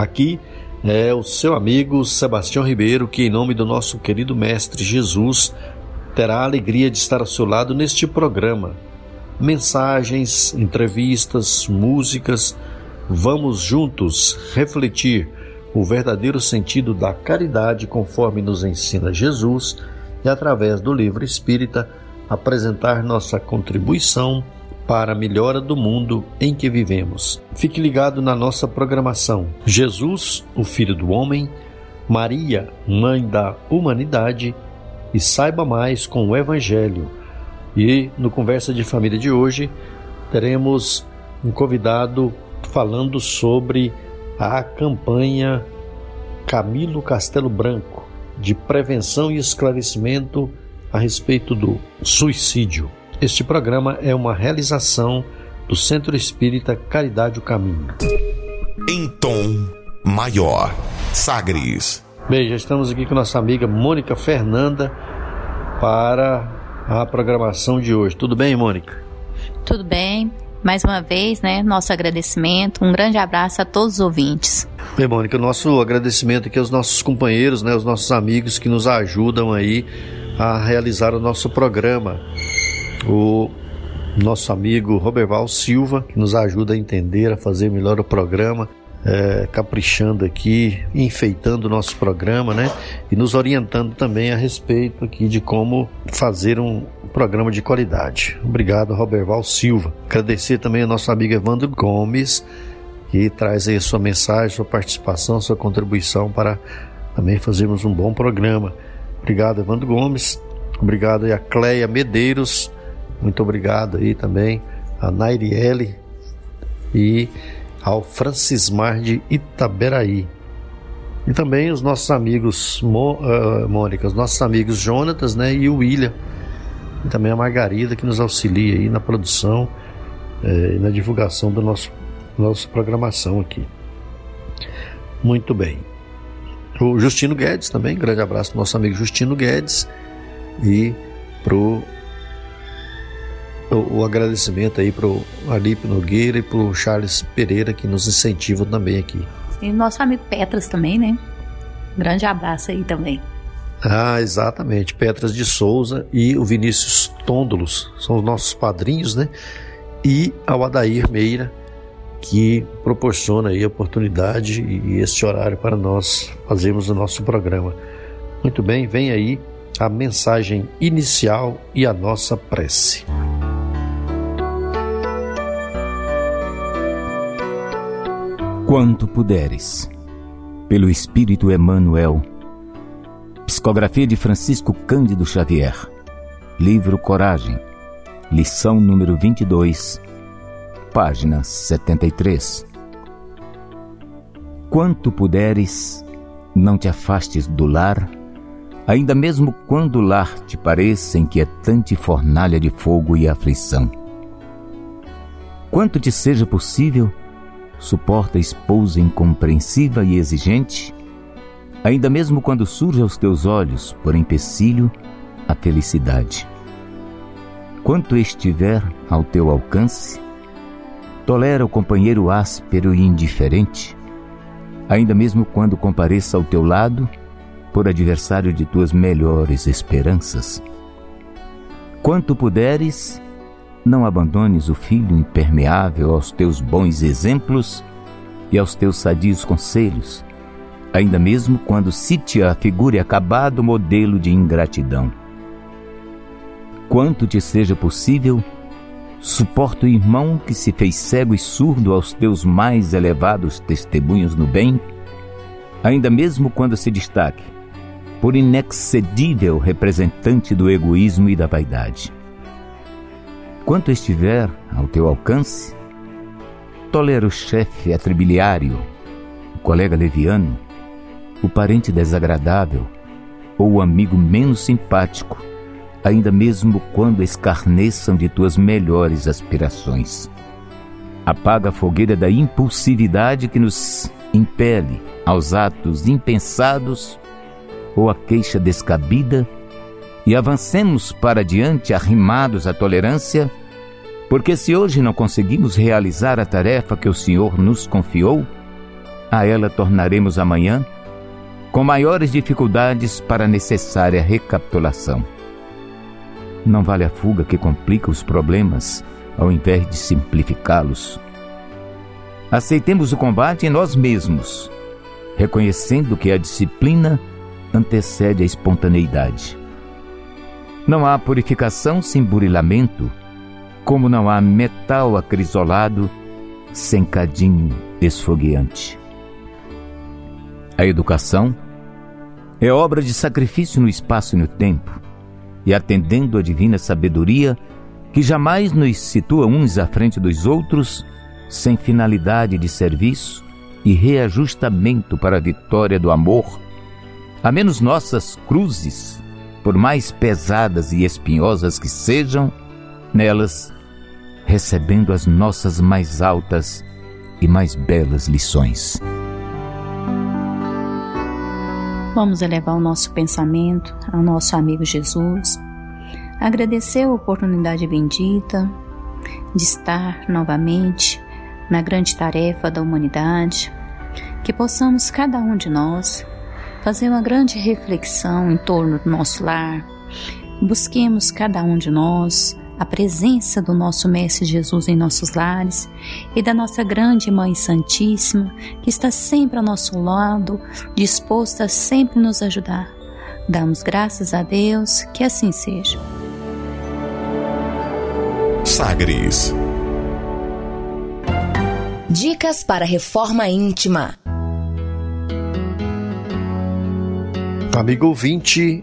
Aqui é o seu amigo Sebastião Ribeiro, que, em nome do nosso querido Mestre Jesus, terá a alegria de estar ao seu lado neste programa. Mensagens, entrevistas, músicas, vamos juntos refletir o verdadeiro sentido da caridade conforme nos ensina Jesus e, através do livro espírita, apresentar nossa contribuição para a melhora do mundo em que vivemos. Fique ligado na nossa programação. Jesus, o Filho do Homem, Maria, Mãe da Humanidade, e saiba mais com o Evangelho. E no Conversa de Família de hoje, teremos um convidado falando sobre a campanha Camilo Castelo Branco de prevenção e esclarecimento a respeito do suicídio. Este programa é uma realização do Centro Espírita Caridade o Caminho. Em tom maior, Sagres. Bem, já estamos aqui com nossa amiga Mônica Fernanda para a programação de hoje. Tudo bem, Mônica? Tudo bem. Mais uma vez, né, nosso agradecimento, um grande abraço a todos os ouvintes. Bem, Mônica, nosso agradecimento aqui aos nossos companheiros, né, aos nossos amigos que nos ajudam aí a realizar o nosso programa o nosso amigo Roberval Silva, que nos ajuda a entender, a fazer melhor o programa, é, caprichando aqui, enfeitando o nosso programa, né? E nos orientando também a respeito aqui de como fazer um programa de qualidade. Obrigado, Roberval Silva. Agradecer também ao nosso amigo Evandro Gomes, que traz aí a sua mensagem, sua participação, sua contribuição para também fazermos um bom programa. Obrigado, Evandro Gomes. Obrigado a Cleia Medeiros muito obrigado aí também a Nairiele e ao Francismar de Itaberaí. E também os nossos amigos uh, Mônica, os nossos amigos Jonatas né, e o William. E também a Margarida que nos auxilia aí na produção eh, e na divulgação da nosso, nossa programação aqui. Muito bem. O Justino Guedes também, grande abraço nosso amigo Justino Guedes e pro o, o agradecimento aí pro Alípio Nogueira e pro Charles Pereira que nos incentivam também aqui. E nosso amigo Petras também, né? grande abraço aí também. Ah, exatamente. Petras de Souza e o Vinícius Tôndolos são os nossos padrinhos, né? E ao Adair Meira, que proporciona aí a oportunidade e esse horário para nós fazermos o nosso programa. Muito bem, vem aí a mensagem inicial e a nossa prece. Quanto puderes. Pelo Espírito Emmanuel. Psicografia de Francisco Cândido Xavier. Livro Coragem. Lição número 22. Página 73. Quanto puderes, não te afastes do lar, ainda mesmo quando o lar te pareça inquietante fornalha de fogo e aflição. Quanto te seja possível, suporta a esposa incompreensiva e exigente, ainda mesmo quando surge aos teus olhos, por empecilho, a felicidade. Quanto estiver ao teu alcance, tolera o companheiro áspero e indiferente, ainda mesmo quando compareça ao teu lado, por adversário de tuas melhores esperanças. Quanto puderes, não abandones o filho impermeável aos teus bons exemplos e aos teus sadios conselhos, ainda mesmo quando se te afigure acabado modelo de ingratidão. Quanto te seja possível, suporta o irmão que se fez cego e surdo aos teus mais elevados testemunhos no bem, ainda mesmo quando se destaque por inexcedível representante do egoísmo e da vaidade quanto estiver ao teu alcance, tolera o chefe atribiliário, colega leviano, o parente desagradável ou o amigo menos simpático, ainda mesmo quando escarneçam de tuas melhores aspirações. Apaga a fogueira da impulsividade que nos impele aos atos impensados ou a queixa descabida e avancemos para diante arrimados à tolerância, porque se hoje não conseguimos realizar a tarefa que o Senhor nos confiou, a ela tornaremos amanhã com maiores dificuldades para a necessária recapitulação. Não vale a fuga que complica os problemas ao invés de simplificá-los. Aceitemos o combate em nós mesmos, reconhecendo que a disciplina antecede a espontaneidade. Não há purificação sem burilamento, como não há metal acrisolado sem cadinho esfogueante. A educação é obra de sacrifício no espaço e no tempo, e atendendo à divina sabedoria que jamais nos situa uns à frente dos outros, sem finalidade de serviço e reajustamento para a vitória do amor, a menos nossas cruzes, por mais pesadas e espinhosas que sejam, nelas recebendo as nossas mais altas e mais belas lições. Vamos elevar o nosso pensamento ao nosso amigo Jesus, agradecer a oportunidade bendita de estar novamente na grande tarefa da humanidade, que possamos cada um de nós fazer uma grande reflexão em torno do nosso lar, busquemos cada um de nós a presença do nosso Mestre Jesus em nossos lares e da nossa grande Mãe Santíssima, que está sempre ao nosso lado, disposta a sempre nos ajudar. Damos graças a Deus que assim seja. Sagres Dicas para reforma íntima. Amigo ouvinte,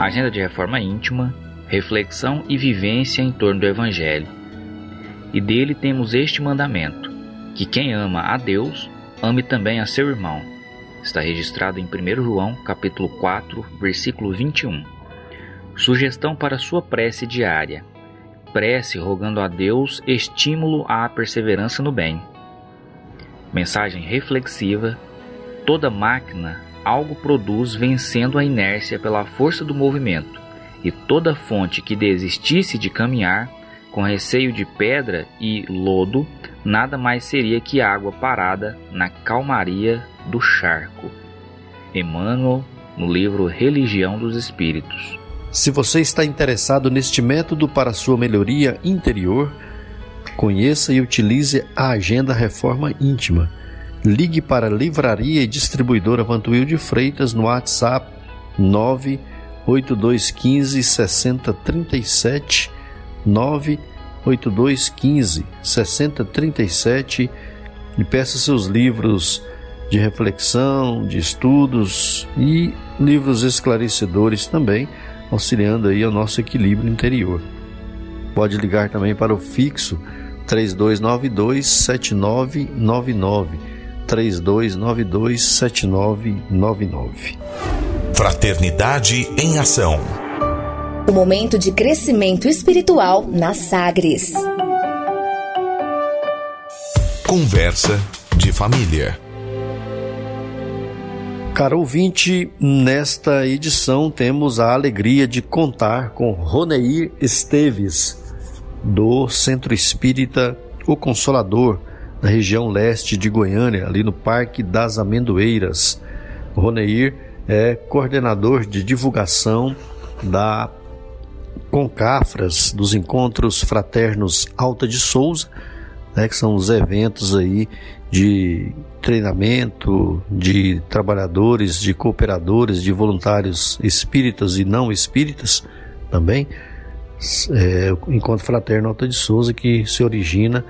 Agenda de reforma íntima, reflexão e vivência em torno do Evangelho. E dele temos este mandamento: que quem ama a Deus, ame também a seu irmão. Está registrado em 1 João, capítulo 4, versículo 21. Sugestão para sua prece diária. Prece rogando a Deus estímulo à perseverança no bem. Mensagem reflexiva: toda máquina algo produz vencendo a inércia pela força do movimento, e toda fonte que desistisse de caminhar, com receio de pedra e lodo, nada mais seria que água parada na calmaria do charco. Emmanuel, no livro Religião dos Espíritos. Se você está interessado neste método para sua melhoria interior, conheça e utilize a Agenda Reforma Íntima Ligue para a Livraria e Distribuidora Vantuil de Freitas no WhatsApp 98215 6037 98215 6037 e peça seus livros de reflexão, de estudos e livros esclarecedores também, auxiliando aí ao nosso equilíbrio interior. Pode ligar também para o fixo 3292 7999 32927999. Fraternidade em Ação. O momento de crescimento espiritual na Sagres. Conversa de família. Caro ouvinte, nesta edição temos a alegria de contar com Roneir Esteves, do Centro Espírita O Consolador, na região leste de Goiânia, ali no Parque das Amendoeiras. O Roneir é coordenador de divulgação da Concafras, dos Encontros Fraternos Alta de Souza, né, que são os eventos aí de treinamento de trabalhadores, de cooperadores, de voluntários espíritas e não espíritas também. É, o Encontro Fraterno Alta de Souza que se origina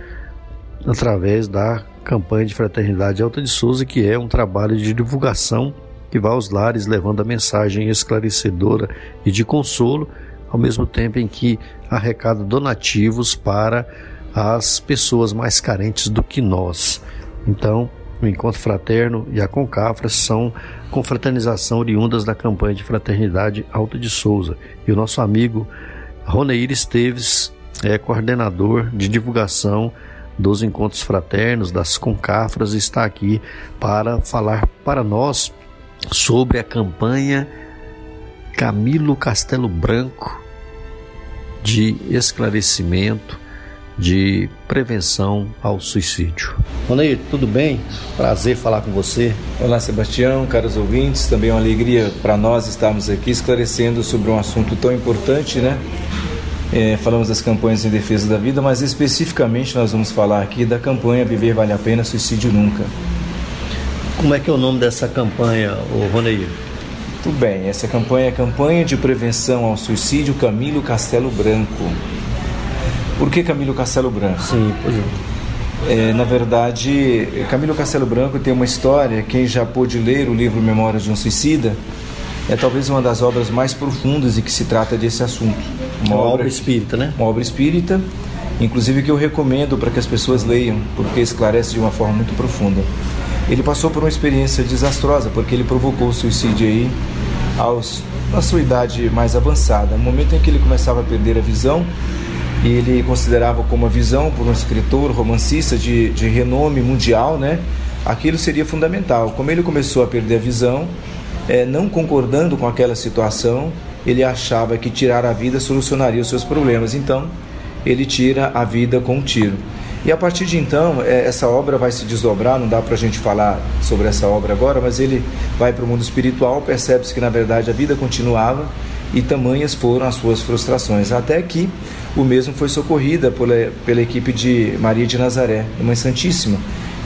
através da campanha de fraternidade Alta de Souza, que é um trabalho de divulgação que vai aos lares levando a mensagem esclarecedora e de consolo, ao mesmo tempo em que arrecada donativos para as pessoas mais carentes do que nós. Então, o Encontro Fraterno e a Concafra são confraternização oriundas da campanha de fraternidade Alta de Souza. E o nosso amigo Roneir Esteves é coordenador de divulgação dos encontros fraternos, das concafras, está aqui para falar para nós sobre a campanha Camilo Castelo Branco de esclarecimento, de prevenção ao suicídio. Roneir, tudo bem? Prazer falar com você. Olá, Sebastião, caros ouvintes. Também é uma alegria para nós estarmos aqui esclarecendo sobre um assunto tão importante, né? É, falamos das campanhas em defesa da vida, mas especificamente nós vamos falar aqui da campanha Viver Vale a Pena, Suicídio Nunca. Como é que é o nome dessa campanha, Roneir? Muito bem, essa campanha é a Campanha de Prevenção ao Suicídio Camilo Castelo Branco. Por que Camilo Castelo Branco? Sim, pois é. é. na verdade, Camilo Castelo Branco tem uma história. Quem já pôde ler o livro Memórias de um Suicida é talvez uma das obras mais profundas e que se trata desse assunto. Uma, uma obra, obra espírita, né? Uma obra espírita, inclusive que eu recomendo para que as pessoas leiam, porque esclarece de uma forma muito profunda. Ele passou por uma experiência desastrosa, porque ele provocou o suicídio aí aos, na sua idade mais avançada. No momento em que ele começava a perder a visão, e ele considerava como a visão por um escritor, romancista de, de renome mundial, né? Aquilo seria fundamental. Como ele começou a perder a visão, é, não concordando com aquela situação, ele achava que tirar a vida solucionaria os seus problemas. Então, ele tira a vida com um tiro. E a partir de então, é, essa obra vai se desdobrar, não dá para a gente falar sobre essa obra agora, mas ele vai para o mundo espiritual, percebe-se que na verdade a vida continuava e tamanhas foram as suas frustrações, até que o mesmo foi socorrida pela, pela equipe de Maria de Nazaré, Mãe Santíssima,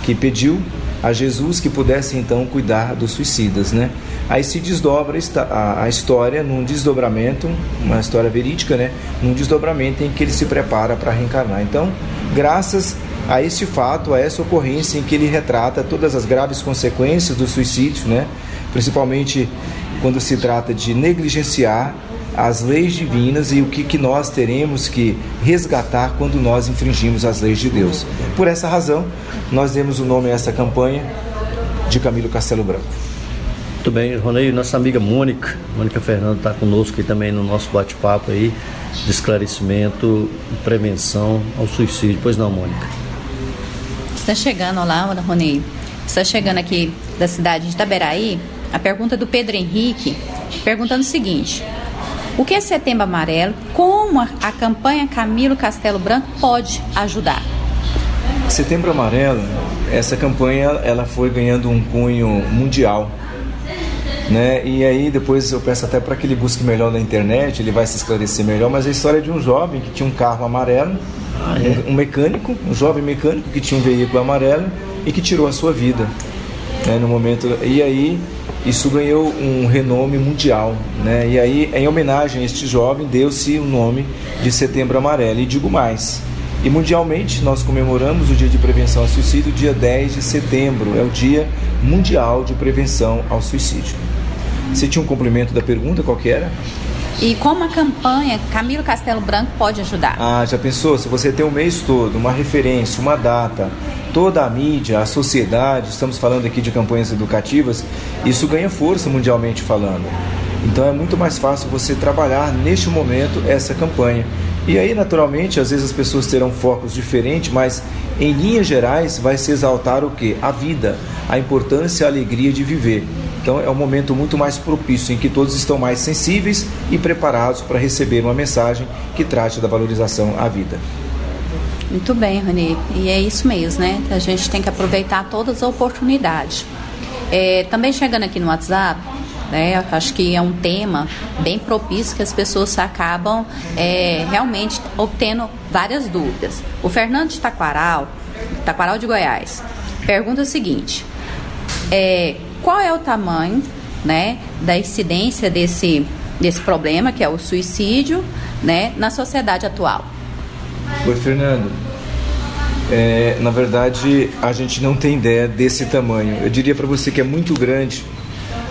que pediu a Jesus que pudesse então cuidar dos suicidas, né? Aí se desdobra a, história num desdobramento, uma história verídica, né? Num desdobramento em que ele se prepara para reencarnar. Então, graças a esse fato, a essa ocorrência em que ele retrata todas as graves consequências do suicídio, né? Principalmente quando se trata de negligenciar as leis divinas e o que, que nós teremos que resgatar quando nós infringimos as leis de Deus. Por essa razão, nós demos o nome a essa campanha de Camilo Castelo Branco. Muito bem, Ronei, nossa amiga Mônica, Mônica Fernando está conosco aqui também no nosso bate-papo aí de esclarecimento e prevenção ao suicídio. Pois não, Mônica? Está chegando, olá, Ronei. Está chegando aqui da cidade de Itaberaí a pergunta do Pedro Henrique, perguntando o seguinte: o que é Setembro Amarelo? Como a campanha Camilo Castelo Branco pode ajudar? Setembro Amarelo, essa campanha ela foi ganhando um cunho mundial. Né? E aí depois eu peço até para que ele busque melhor na internet, ele vai se esclarecer melhor, mas é a história de um jovem que tinha um carro amarelo, ah, é? um, um, mecânico, um jovem mecânico que tinha um veículo amarelo e que tirou a sua vida. Né? No momento e aí isso ganhou um renome mundial, né? E aí, em homenagem a este jovem, deu-se o nome de Setembro Amarelo. E digo mais, e mundialmente nós comemoramos o Dia de Prevenção ao Suicídio, dia 10 de setembro, é o Dia Mundial de Prevenção ao Suicídio. Você tinha um complemento da pergunta, qual que era? E como a campanha Camilo Castelo Branco pode ajudar? Ah, já pensou? Se você tem um mês todo, uma referência, uma data, toda a mídia, a sociedade, estamos falando aqui de campanhas educativas, isso ganha força mundialmente falando. Então é muito mais fácil você trabalhar neste momento essa campanha. E aí, naturalmente, às vezes as pessoas terão focos diferentes, mas em linhas gerais vai se exaltar o que? A vida, a importância a alegria de viver. Então é um momento muito mais propício em que todos estão mais sensíveis e preparados para receber uma mensagem que trate da valorização à vida. Muito bem, Rani. E é isso mesmo, né? A gente tem que aproveitar todas as oportunidades. É, também chegando aqui no WhatsApp, né? Acho que é um tema bem propício que as pessoas acabam é, realmente obtendo várias dúvidas. O Fernando de Taquaral Taquaral de Goiás. Pergunta o seguinte: é, qual é o tamanho né, da incidência desse, desse problema, que é o suicídio, né, na sociedade atual? Oi, Fernando. É, na verdade, a gente não tem ideia desse tamanho. Eu diria para você que é muito grande,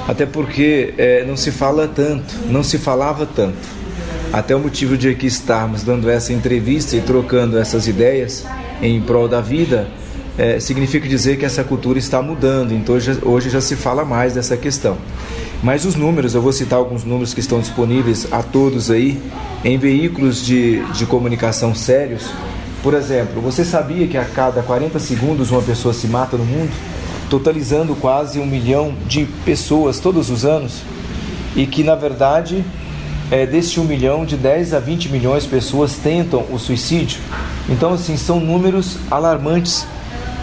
até porque é, não se fala tanto, não se falava tanto. Até o motivo de aqui estarmos dando essa entrevista e trocando essas ideias em prol da vida é, significa dizer que essa cultura está mudando, então hoje, hoje já se fala mais dessa questão. Mas os números, eu vou citar alguns números que estão disponíveis a todos aí, em veículos de, de comunicação sérios. Por exemplo, você sabia que a cada 40 segundos uma pessoa se mata no mundo? Totalizando quase um milhão de pessoas todos os anos? E que, na verdade, é, desse um milhão, de 10 a 20 milhões de pessoas tentam o suicídio. Então, assim, são números alarmantes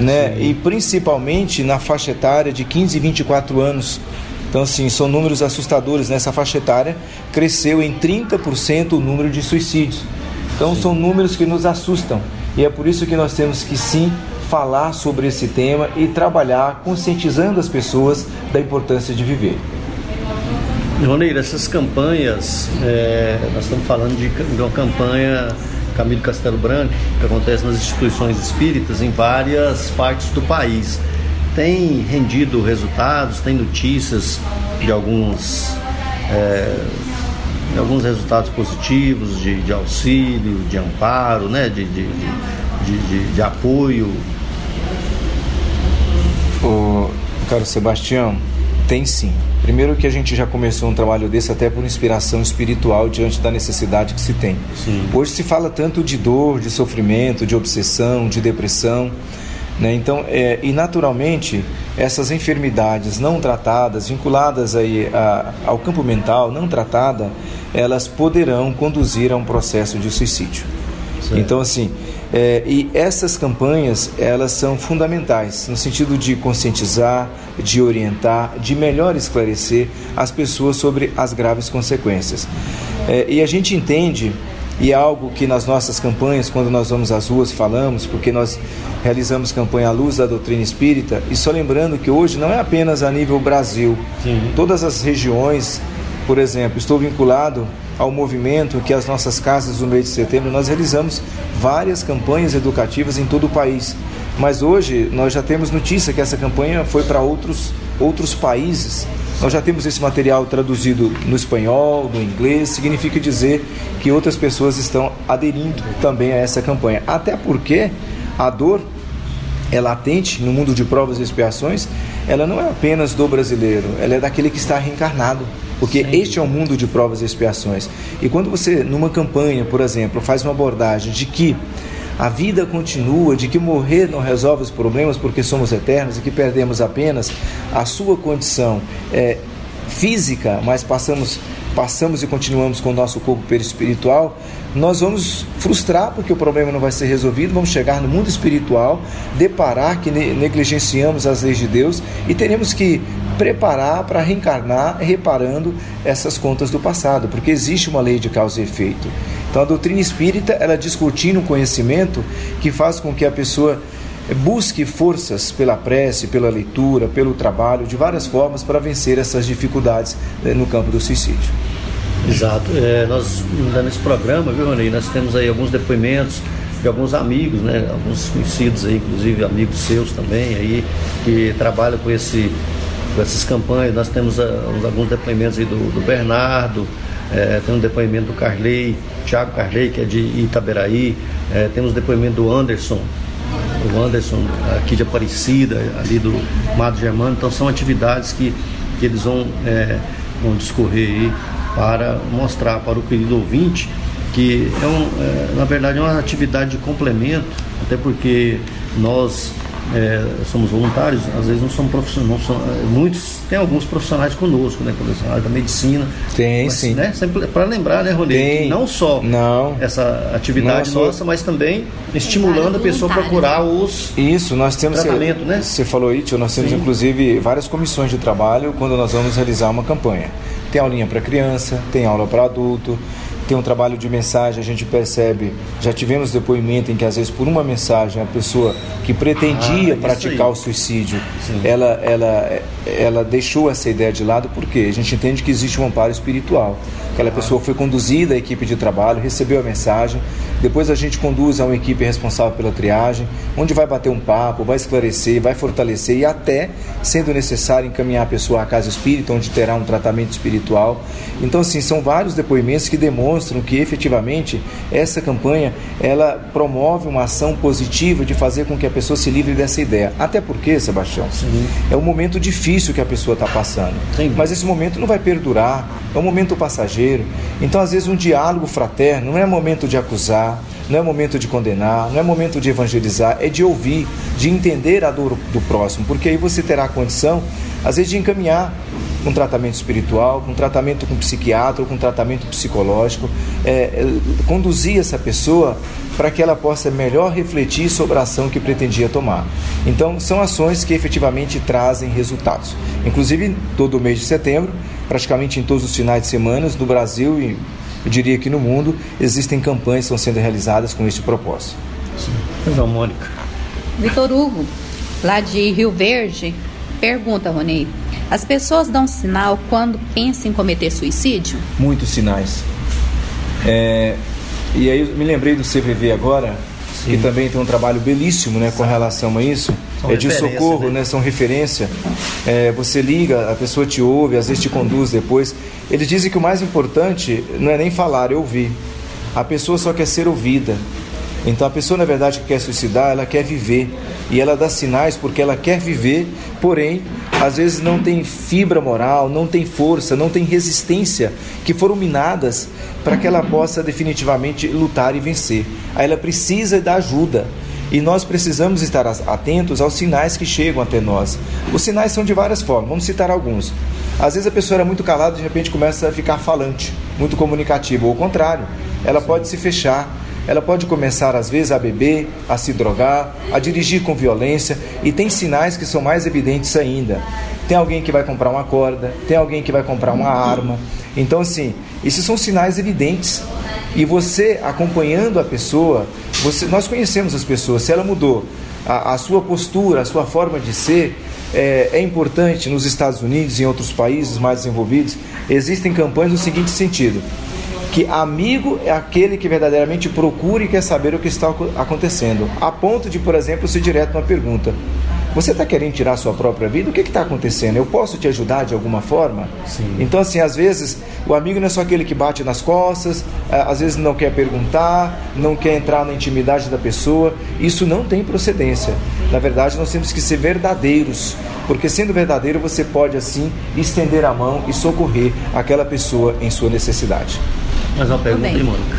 né? E principalmente na faixa etária de 15 e 24 anos. Então, assim, são números assustadores. Nessa faixa etária cresceu em 30% o número de suicídios. Então, sim. são números que nos assustam. E é por isso que nós temos que sim falar sobre esse tema e trabalhar conscientizando as pessoas da importância de viver. Roneira, essas campanhas, é, nós estamos falando de, de uma campanha Camilo Castelo Branco, que acontece nas instituições espíritas em várias partes do país. Tem rendido resultados, tem notícias de alguns, é, de alguns resultados positivos, de, de, auxílio, de amparo, né? de, de, de, de apoio. O caro Sebastião, tem sim. Primeiro que a gente já começou um trabalho desse até por inspiração espiritual diante da necessidade que se tem. Sim. Hoje se fala tanto de dor, de sofrimento, de obsessão, de depressão. Né? Então, é, e naturalmente, essas enfermidades não tratadas, vinculadas aí a, ao campo mental, não tratada, elas poderão conduzir a um processo de suicídio. Certo. Então, assim, é, e essas campanhas, elas são fundamentais no sentido de conscientizar, de orientar, de melhor esclarecer as pessoas sobre as graves consequências. É, e a gente entende, e é algo que nas nossas campanhas, quando nós vamos às ruas, falamos, porque nós realizamos campanha à luz da doutrina espírita, e só lembrando que hoje não é apenas a nível Brasil, Sim. todas as regiões, por exemplo, estou vinculado ao movimento que as nossas casas no mês de setembro nós realizamos várias campanhas educativas em todo o país. Mas hoje nós já temos notícia que essa campanha foi para outros, outros países. Nós já temos esse material traduzido no espanhol, no inglês, significa dizer que outras pessoas estão aderindo também a essa campanha. Até porque a dor é latente no mundo de provas e expiações, ela não é apenas do brasileiro, ela é daquele que está reencarnado. Porque Sim. este é o um mundo de provas e expiações. E quando você, numa campanha, por exemplo, faz uma abordagem de que a vida continua, de que morrer não resolve os problemas porque somos eternos e que perdemos apenas a sua condição é, física, mas passamos passamos e continuamos com o nosso corpo perispiritual, nós vamos frustrar porque o problema não vai ser resolvido, vamos chegar no mundo espiritual, deparar que negligenciamos as leis de Deus e teremos que preparar para reencarnar reparando essas contas do passado, porque existe uma lei de causa e efeito. Então a doutrina espírita, ela descortina um conhecimento que faz com que a pessoa busque forças pela prece, pela leitura, pelo trabalho, de várias formas para vencer essas dificuldades né, no campo do suicídio. Exato. É, nós, nesse programa, viu, Rony, nós temos aí alguns depoimentos de alguns amigos, né, alguns conhecidos aí, inclusive amigos seus também aí, que trabalham com, esse, com essas campanhas. Nós temos uh, alguns depoimentos aí do, do Bernardo, é, tem um depoimento do Carley, Thiago Carley, que é de Itaberaí, é, temos depoimento do Anderson, o Anderson aqui de Aparecida, ali do Mato Germano. Então são atividades que, que eles vão, é, vão discorrer aí para mostrar para o querido ouvinte que é, um, é, na verdade é uma atividade de complemento, até porque nós é, somos voluntários, às vezes não somos profissionais, não são, é, muitos tem alguns profissionais conosco, né, profissionais da medicina. Tem, mas, sim. Né, sempre para lembrar, né, Rony, não só não, essa atividade não nossa, mas também estimulando a pessoa a procurar os Isso, nós temos tratamento, né? Você falou isso, nós temos sim. inclusive várias comissões de trabalho quando nós vamos realizar uma campanha. Tem aulinha para criança, tem aula para adulto, tem um trabalho de mensagem, a gente percebe, já tivemos depoimento em que às vezes por uma mensagem a pessoa que pretendia ah, praticar aí. o suicídio, ela, ela, ela deixou essa ideia de lado porque a gente entende que existe um amparo espiritual. Aquela pessoa foi conduzida à equipe de trabalho, recebeu a mensagem, depois a gente conduz a uma equipe responsável pela triagem, onde vai bater um papo, vai esclarecer, vai fortalecer e até, sendo necessário, encaminhar a pessoa à casa espírita, onde terá um tratamento espiritual. Então, assim, são vários depoimentos que demonstram que efetivamente essa campanha ela promove uma ação positiva de fazer com que a pessoa se livre dessa ideia. Até porque, Sebastião, Sim. é um momento difícil que a pessoa está passando. Sim. Mas esse momento não vai perdurar, é um momento passageiro. Então, às vezes, um diálogo fraterno não é momento de acusar não é momento de condenar, não é momento de evangelizar, é de ouvir, de entender a dor do próximo, porque aí você terá a condição, às vezes, de encaminhar um tratamento espiritual, um tratamento com psiquiatra ou com um tratamento psicológico, é, é, conduzir essa pessoa para que ela possa melhor refletir sobre a ação que pretendia tomar. Então, são ações que efetivamente trazem resultados. Inclusive, todo mês de setembro, praticamente em todos os finais de semana, no Brasil e eu diria que no mundo existem campanhas que estão sendo realizadas com este propósito. Então, Mônica. Vitor Hugo, lá de Rio Verde, pergunta, Rony. As pessoas dão sinal quando pensam em cometer suicídio? Muitos sinais. É, e aí eu me lembrei do CVV agora, Sim. que também tem um trabalho belíssimo né, com relação a isso. É de socorro, né? né? São referência. É, você liga, a pessoa te ouve, às vezes te conduz depois. Eles dizem que o mais importante não é nem falar, é ouvir. A pessoa só quer ser ouvida. Então a pessoa, na verdade, que quer suicidar, ela quer viver. E ela dá sinais porque ela quer viver, porém, às vezes não tem fibra moral, não tem força, não tem resistência, que foram minadas para que ela possa definitivamente lutar e vencer. Aí ela precisa da ajuda. E nós precisamos estar atentos aos sinais que chegam até nós. Os sinais são de várias formas, vamos citar alguns. Às vezes a pessoa era muito calada e de repente começa a ficar falante, muito comunicativa. Ou ao contrário, ela pode se fechar, ela pode começar às vezes a beber, a se drogar, a dirigir com violência e tem sinais que são mais evidentes ainda. Tem alguém que vai comprar uma corda, tem alguém que vai comprar uma arma. Então, assim, esses são sinais evidentes. E você acompanhando a pessoa, você, nós conhecemos as pessoas, se ela mudou a, a sua postura, a sua forma de ser, é, é, importante nos Estados Unidos e em outros países mais desenvolvidos, existem campanhas no seguinte sentido: que amigo é aquele que verdadeiramente procura e quer saber o que está acontecendo, a ponto de, por exemplo, se direto uma pergunta: você está querendo tirar a sua própria vida? O que está acontecendo? Eu posso te ajudar de alguma forma? Sim. Então, assim, às vezes o amigo não é só aquele que bate nas costas, às vezes não quer perguntar, não quer entrar na intimidade da pessoa. Isso não tem procedência. Na verdade, nós temos que ser verdadeiros, porque sendo verdadeiro, você pode assim estender a mão e socorrer aquela pessoa em sua necessidade. Mais uma pergunta, Mônica.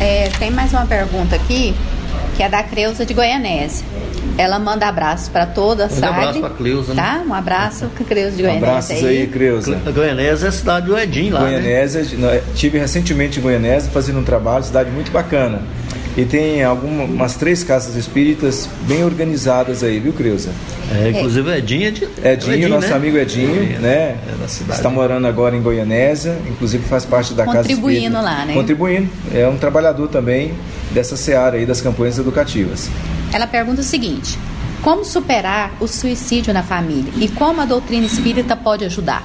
É, tem mais uma pergunta aqui, que é da Creuza de Goianésia. Ela manda abraços para toda a um abraço para Cleusa, né? Tá? Um abraço para Cleusa de Goianésia. Abraços aí, Cleusa. Goianésia é a cidade do Edim lá, né? Goianésia, né? tive recentemente em Goianésia fazendo um trabalho, cidade muito bacana. E tem algumas três casas espíritas bem organizadas aí, viu, Creuza? É, inclusive o Edinho é de... Edinho, Edinho nosso né? amigo Edinho, é, né? É da cidade. Está morando agora em Goianésia, inclusive faz parte da casa espírita. Contribuindo lá, né? Contribuindo. É um trabalhador também dessa seara aí das campanhas educativas. Ela pergunta o seguinte: como superar o suicídio na família e como a doutrina espírita pode ajudar?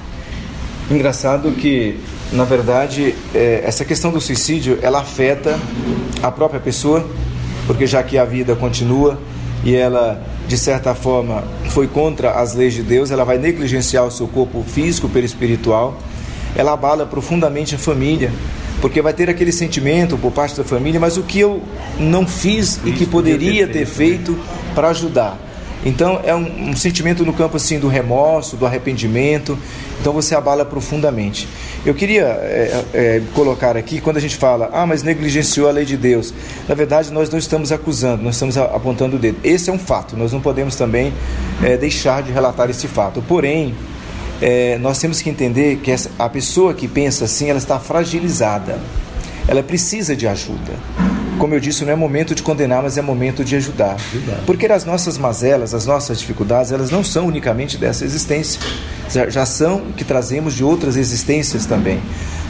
Engraçado que, na verdade, é, essa questão do suicídio ela afeta a própria pessoa, porque já que a vida continua e ela, de certa forma, foi contra as leis de Deus, ela vai negligenciar o seu corpo físico pelo espiritual, ela abala profundamente a família, porque vai ter aquele sentimento por parte da família, mas o que eu não fiz e que poderia ter feito para ajudar. Então é um, um, sentimento no campo assim do remorso, do arrependimento. Então você abala profundamente. Eu queria é, é, colocar aqui quando a gente fala, ah, mas negligenciou a lei de Deus. Na verdade nós não estamos acusando, nós estamos apontando o dedo. Esse é um fato. Nós não podemos também é, deixar de relatar esse fato. Porém é, nós temos que entender que essa, a pessoa que pensa assim, ela está fragilizada. Ela precisa de ajuda. Como eu disse, não é momento de condenar, mas é momento de ajudar. Porque as nossas mazelas, as nossas dificuldades, elas não são unicamente dessa existência. Já, são que trazemos de outras existências também.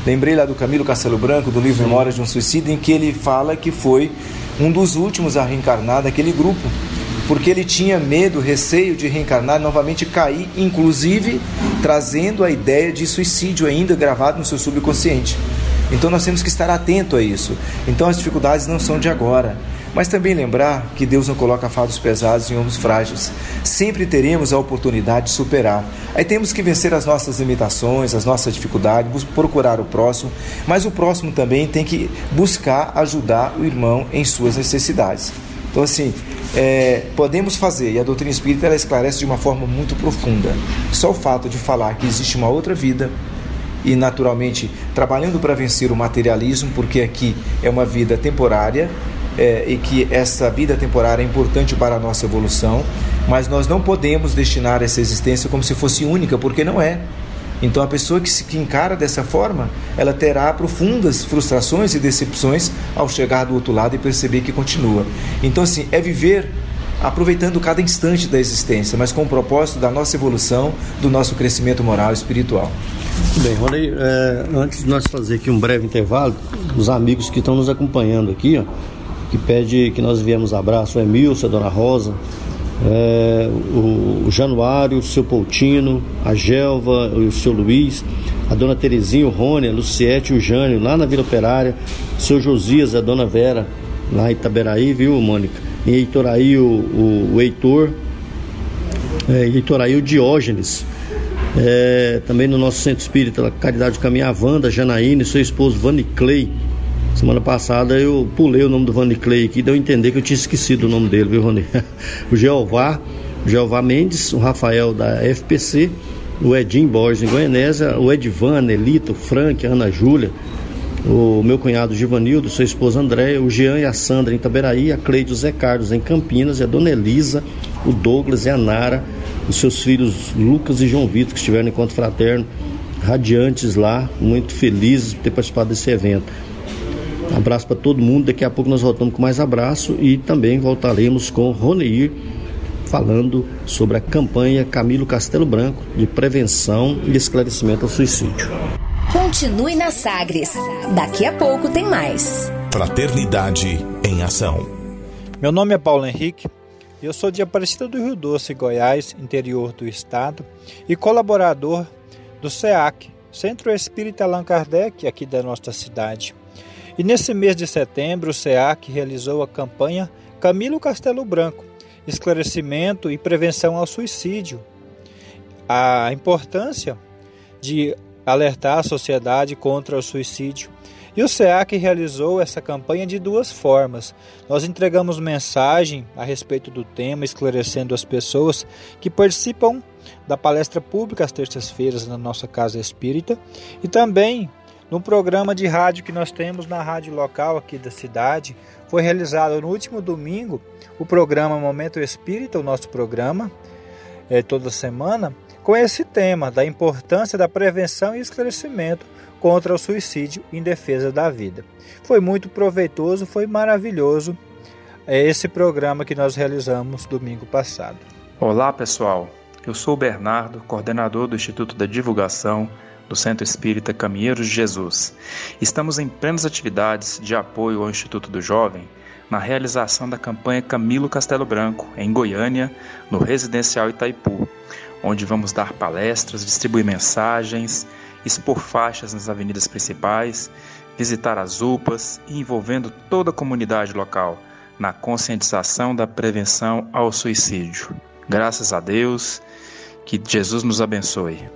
Lembrei lá do Camilo Castelo Branco, do livro Memórias de um Suicídio, em que ele fala que foi um dos últimos a reencarnar daquele grupo, porque ele tinha medo, receio de reencarnar novamente cair, inclusive trazendo a ideia de suicídio ainda gravado no seu subconsciente. Então nós temos que estar atento a isso. Então as dificuldades não são de agora. Mas também lembrar que Deus não coloca fardos pesados em ombros frágeis. Sempre teremos a oportunidade de superar. Aí temos que vencer as nossas limitações, as nossas dificuldades, procurar o próximo, mas o próximo também tem que buscar ajudar o irmão em suas necessidades. Então, assim, é, podemos fazer, e a doutrina espírita ela esclarece de uma forma muito profunda. Só o fato de falar que existe uma outra vida, e naturalmente trabalhando para vencer o materialismo, porque aqui é uma vida temporária, é, e que essa vida temporária é importante para a nossa evolução, mas nós não podemos destinar essa existência como se fosse única, porque não é. Então a pessoa que, se, que encara dessa forma, ela terá profundas frustrações e decepções ao chegar do outro lado e perceber que continua. Então assim, é viver aproveitando cada instante da existência, mas com o propósito da nossa evolução, do nosso crescimento moral e espiritual. Bem, Rony, é, antes de nós fazer aqui um breve intervalo, os amigos que estão nos acompanhando aqui, ó, que pede que nós viemos abraço, o Emilson, a Dona Rosa, é, o, Januário, o seu Poutino, a Gelva, o seu Luiz, a Dona Terezinha, o Rony, a Luciete, o Jânio, lá na Vila Operária, o seu Josias, a Dona Vera, lá em Itaberaí, viu, Mônica? Em Heitoraí, o, o, o Heitor, é, em Heitoraí, o Diógenes. É, também no nosso centro espírita, Caridade Caminha, a Wanda, Janaíne, seu esposo Vani Clay, Semana passada eu pulei o nome do Vani Clay aqui, deu a entender que eu tinha esquecido o nome dele, viu, Rony? o Jeová, o Jeová Mendes, o Rafael da FPC, o Edinho Borges em Goianésia, o Edvan, Nelito, Frank, Ana Júlia, o meu cunhado Givanildo, sua esposa Andréia, o Jean e a Sandra em Itaberaí, a Cleide e o Zé Carlos em Campinas, e a Dona Elisa, o Douglas e a Nara, os seus filhos Lucas e João Vitor, que estiveram no encontro fraterno, radiantes lá, muito felizes por ter participado desse evento. Abraço para todo mundo. Daqui a pouco nós voltamos com mais abraço e também voltaremos com Roneir falando sobre a campanha Camilo Castelo Branco de prevenção e esclarecimento ao suicídio. Continue na Sagres. Daqui a pouco tem mais. Fraternidade em ação. Meu nome é Paulo Henrique. Eu sou de Aparecida do Rio Doce, Goiás, interior do estado, e colaborador do SEAC, Centro Espírita Allan Kardec, aqui da nossa cidade. E nesse mês de setembro, o SEAC realizou a campanha Camilo Castelo Branco Esclarecimento e Prevenção ao Suicídio. A importância de alertar a sociedade contra o suicídio. E o SEAC realizou essa campanha de duas formas. Nós entregamos mensagem a respeito do tema, esclarecendo as pessoas que participam da palestra pública às terças-feiras na nossa Casa Espírita e também no programa de rádio que nós temos na rádio local aqui da cidade, foi realizado no último domingo o programa Momento Espírita, o nosso programa, é, toda semana, com esse tema da importância da prevenção e esclarecimento contra o suicídio em defesa da vida. Foi muito proveitoso, foi maravilhoso é, esse programa que nós realizamos domingo passado. Olá pessoal, eu sou o Bernardo, coordenador do Instituto da Divulgação do Centro Espírita Caminheiros de Jesus. Estamos em plenas atividades de apoio ao Instituto do Jovem na realização da campanha Camilo Castelo Branco, em Goiânia, no Residencial Itaipu, onde vamos dar palestras, distribuir mensagens, expor faixas nas avenidas principais, visitar as UPAs e envolvendo toda a comunidade local na conscientização da prevenção ao suicídio. Graças a Deus, que Jesus nos abençoe.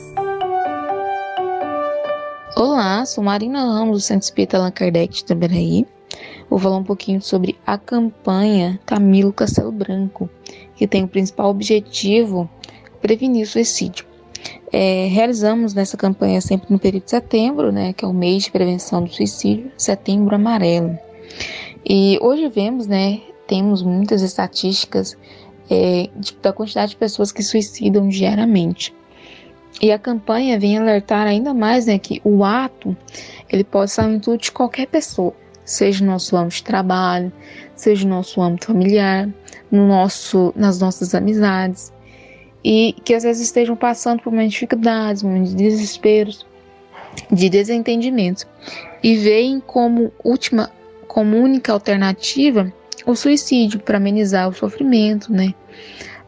Olá, sou Marina Ramos, do Centro Espírita Allan Kardec de Itaberaí. Vou falar um pouquinho sobre a campanha Camilo Castelo Branco, que tem o principal objetivo prevenir suicídio. É, realizamos nessa campanha sempre no período de setembro, né, que é o mês de prevenção do suicídio, setembro amarelo. E hoje vemos, né, temos muitas estatísticas é, da quantidade de pessoas que suicidam diariamente. E a campanha vem alertar ainda mais né, que o ato ele pode estar em tudo de qualquer pessoa, seja no nosso âmbito de trabalho, seja no nosso âmbito familiar, no nosso, nas nossas amizades, e que às vezes estejam passando por momentos de dificuldades, momentos de desesperos, de desentendimentos, e veem como última como única alternativa o suicídio para amenizar o sofrimento, né?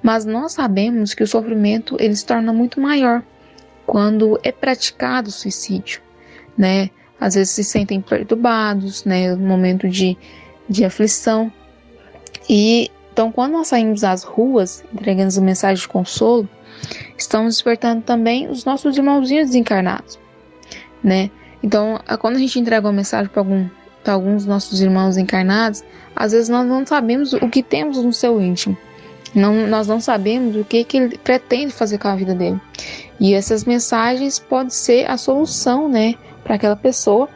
Mas nós sabemos que o sofrimento ele se torna muito maior quando é praticado o suicídio, né? Às vezes se sentem perturbados, né? No momento de, de aflição. E então, quando nós saímos às ruas entregando mensagem de consolo, estamos despertando também os nossos irmãozinhos desencarnados, né? Então, quando a gente entrega uma mensagem para algum para alguns dos nossos irmãos encarnados, às vezes nós não sabemos o que temos no seu íntimo. Não, nós não sabemos o que, que ele pretende fazer com a vida dele. E essas mensagens podem ser a solução, né, para aquela pessoa,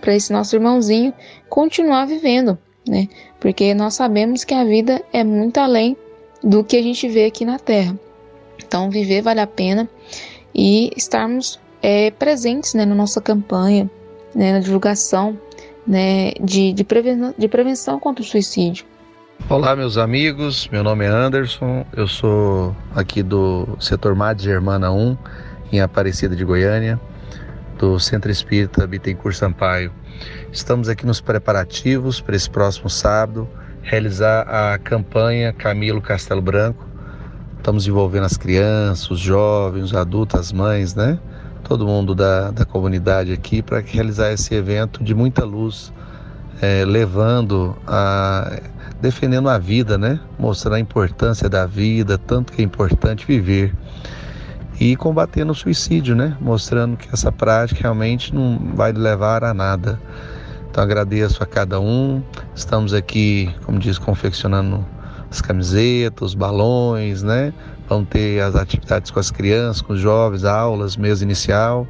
para esse nosso irmãozinho continuar vivendo, né? Porque nós sabemos que a vida é muito além do que a gente vê aqui na Terra. Então, viver vale a pena e estarmos é, presentes né, na nossa campanha, né, na divulgação né, de, de, prevenção, de prevenção contra o suicídio. Olá, meus amigos. Meu nome é Anderson. Eu sou aqui do setor MAD Germana 1, em Aparecida de Goiânia, do Centro Espírita Bittencourt Sampaio. Estamos aqui nos preparativos para esse próximo sábado realizar a campanha Camilo Castelo Branco. Estamos envolvendo as crianças, os jovens, os adultos, as mães, né? todo mundo da, da comunidade aqui para realizar esse evento de muita luz, é, levando a defendendo a vida, né? Mostrando a importância da vida, tanto que é importante viver e combatendo o suicídio, né? Mostrando que essa prática realmente não vai levar a nada. Então agradeço a cada um. Estamos aqui, como diz, confeccionando as camisetas, os balões, né? Vão ter as atividades com as crianças, com os jovens, aulas, mês inicial.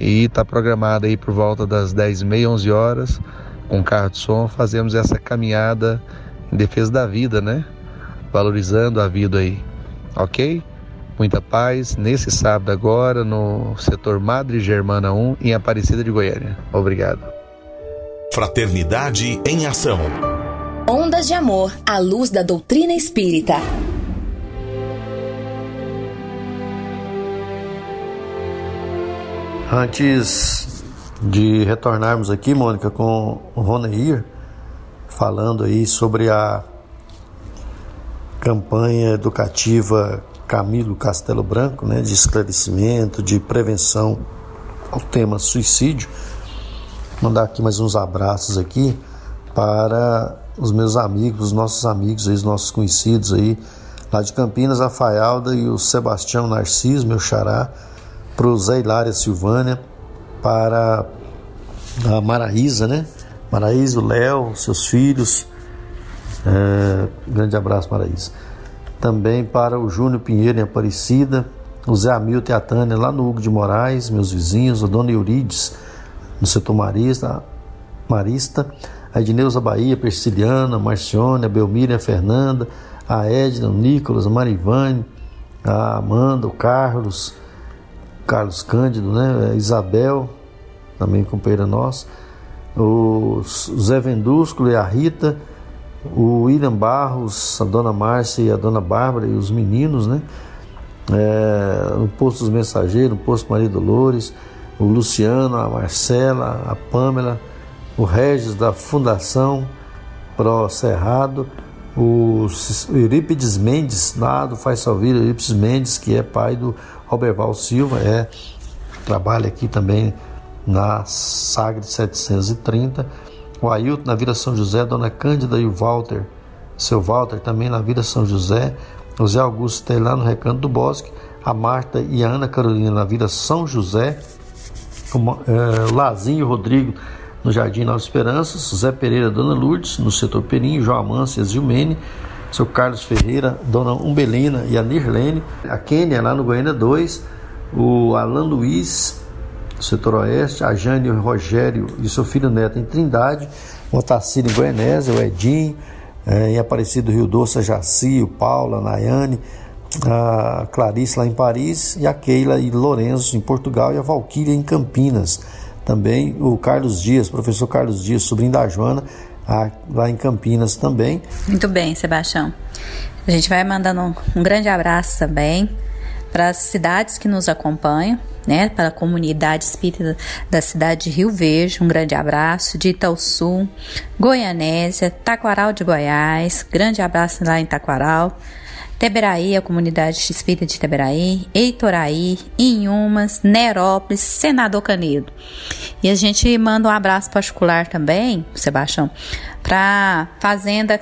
E está programada aí por volta das 10h30, 11 horas, com carro de som, fazemos essa caminhada em defesa da vida, né? Valorizando a vida aí, ok? Muita paz nesse sábado agora no setor Madre Germana 1 em Aparecida de Goiânia. Obrigado. Fraternidade em Ação. Ondas de Amor à luz da doutrina espírita. Antes de retornarmos aqui, Mônica, com o Roneir, falando aí sobre a campanha educativa Camilo Castelo Branco, né, de esclarecimento, de prevenção ao tema suicídio. Mandar aqui mais uns abraços aqui para os meus amigos, os nossos amigos, os nossos conhecidos aí, lá de Campinas, a Faialda e o Sebastião Narciso, meu xará, para o Zé Hilária Silvânia, para a Maraísa, né? Maraísa, o Léo, seus filhos. É, grande abraço, Maraísa. Também para o Júnior Pinheiro em Aparecida, o Zé Hamilton e a Tânia lá no Hugo de Moraes, meus vizinhos, a Dona Eurides no setor Marista, Marista a Edneuza Bahia, Persiliana, Marcione, a Belmira, a Fernanda, a Edna, o Nicolas, a Marivane, a Amanda, o Carlos, Carlos Cândido, né? A Isabel, também companheira nossa, o Zé Vendúsculo e a Rita, o William Barros, a dona Márcia e a dona Bárbara e os meninos, né? é, no posto dos Mensageiros, no posto Maria Dolores, o Luciano, a Marcela, a Pâmela, o Regis da Fundação Pro Cerrado, o Eurípides Mendes, lá do Faz Salvira, Eurípides Mendes, que é pai do Roberval Silva, é, trabalha aqui também na Sagre 730, o Ailton na Vila São José, Dona Cândida e o Walter, seu Walter também na Vila São José, o Zé Augusto tem lá no Recanto do Bosque, a Marta e a Ana Carolina na Vila São José, o, é, Lazinho Rodrigo no Jardim Nova Esperanças, Zé Pereira, Dona Lourdes, no setor Perim, João Amância, Zilmene, seu Carlos Ferreira, Dona Umbelina e a Nirlene, a Kênia lá no Goiânia 2, o Alan Luiz, setor Oeste, a Jane o Rogério e seu filho Neto em Trindade, o Otacílio em Goianésia, o Edinho, é, em Aparecido Rio Doce, a Jaci, o Paula, a Nayane, a Clarice lá em Paris, e a Keila e Lourenço em Portugal, e a Valquíria em Campinas. Também o Carlos Dias, professor Carlos Dias, sobrinho da Joana, lá em Campinas também. Muito bem, Sebastião. A gente vai mandando um, um grande abraço também para as cidades que nos acompanham, né, para a comunidade espírita da cidade de Rio Verde, um grande abraço, de Itaúsul, Goianésia, Taquaral de Goiás, grande abraço lá em Taquaral, Teberaí, a comunidade espírita de Teberaí, Eitoraí, Inhumas, Nerópolis, Senador Canedo. E a gente manda um abraço particular também, Sebastião, para Fazenda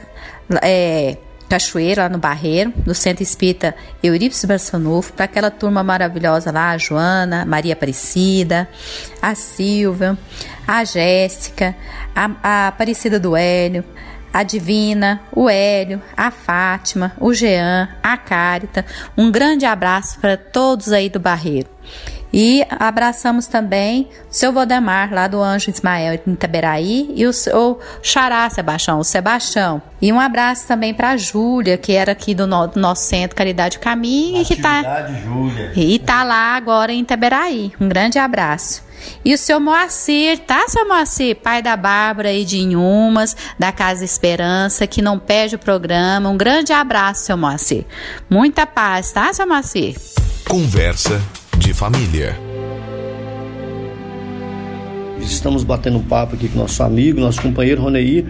é, Cachoeira, lá no Barreiro, do Centro Espírita Eurípides Barçanufo, para aquela turma maravilhosa lá, a Joana, Maria Aparecida, a Silvia, a Jéssica, a, a Aparecida do Hélio, a Divina, o Hélio, a Fátima, o Jean, a Cárita. Um grande abraço para todos aí do Barreiro. E abraçamos também o seu Valdemar, lá do Anjo Ismael em Itaberaí, e o seu Xará Sebastião, o Sebastião. E um abraço também para a Júlia, que era aqui do, no, do, nosso centro Caridade Caminho. e que tá, Júlia. E tá lá agora em Itaberaí. Um grande abraço. E o seu Moacir, tá, seu Moacir? Pai da Bárbara e de Inhumas, da Casa Esperança, que não perde o programa. Um grande abraço, seu Moacir. Muita paz, tá, seu Moacir? Conversa de família. Estamos batendo um papo aqui com nosso amigo, nosso companheiro Roneir,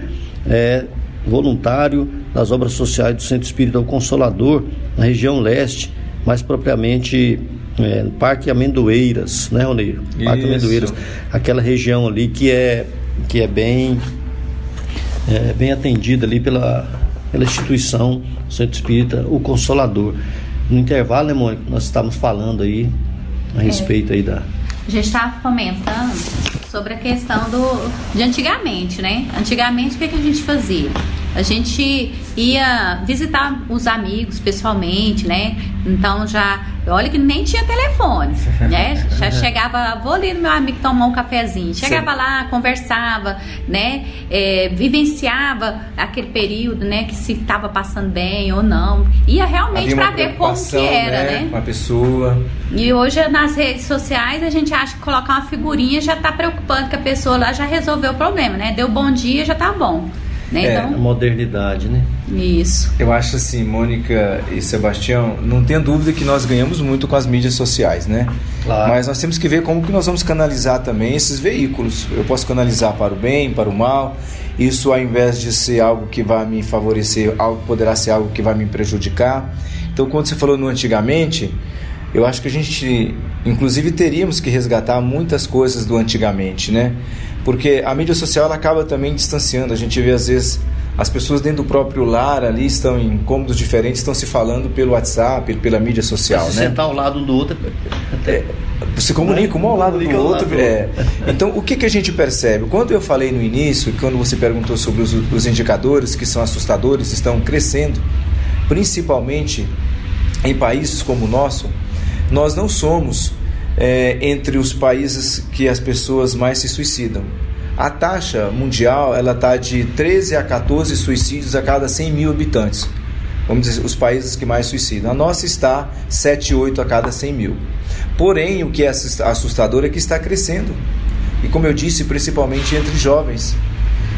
é, voluntário das obras sociais do Centro Espírita o Consolador, na região leste, mais propriamente é, Parque Amendoeiras, né, Roneiro? Parque Amendoeiras, aquela região ali que é, que é bem, é, bem atendida ali pela, pela instituição Centro Espírita, o Consolador. No intervalo, né, Mônica, nós estávamos falando aí a respeito aí da. A gente estava comentando sobre a questão do de antigamente, né? Antigamente o que, que a gente fazia? A gente ia visitar os amigos pessoalmente, né? Então já, olha que nem tinha telefone, né? Já chegava, vou ali no meu amigo tomar um cafezinho. Chegava Sim. lá, conversava, né? É, vivenciava aquele período, né? Que se estava passando bem ou não. Ia realmente para ver como que era, né? né? Uma pessoa. E hoje nas redes sociais a gente acha que colocar uma figurinha já está preocupando que a pessoa lá já resolveu o problema, né? Deu bom dia, já tá bom. Né? É, então, a modernidade, né? Isso. Eu acho assim, Mônica e Sebastião, não tenha dúvida que nós ganhamos muito com as mídias sociais, né? Claro. Mas nós temos que ver como que nós vamos canalizar também esses veículos. Eu posso canalizar para o bem, para o mal. Isso, ao invés de ser algo que vai me favorecer, algo poderá ser algo que vai me prejudicar. Então, quando você falou no antigamente, eu acho que a gente, inclusive, teríamos que resgatar muitas coisas do antigamente, né? porque a mídia social ela acaba também distanciando. A gente vê às vezes as pessoas dentro do próprio lar ali estão em cômodos diferentes, estão se falando pelo WhatsApp, pela mídia social, se né? Sentar ao lado do outro. É, você comunica um ao lado do outro. Lado é. Então, o que, que a gente percebe? Quando eu falei no início, quando você perguntou sobre os, os indicadores que são assustadores, estão crescendo, principalmente em países como o nosso, nós não somos é, entre os países que as pessoas mais se suicidam. A taxa mundial ela está de 13 a 14 suicídios a cada 100 mil habitantes. Vamos dizer, os países que mais suicidam. A nossa está 7, 8 a cada 100 mil. Porém, o que é assustador é que está crescendo. E como eu disse, principalmente entre jovens.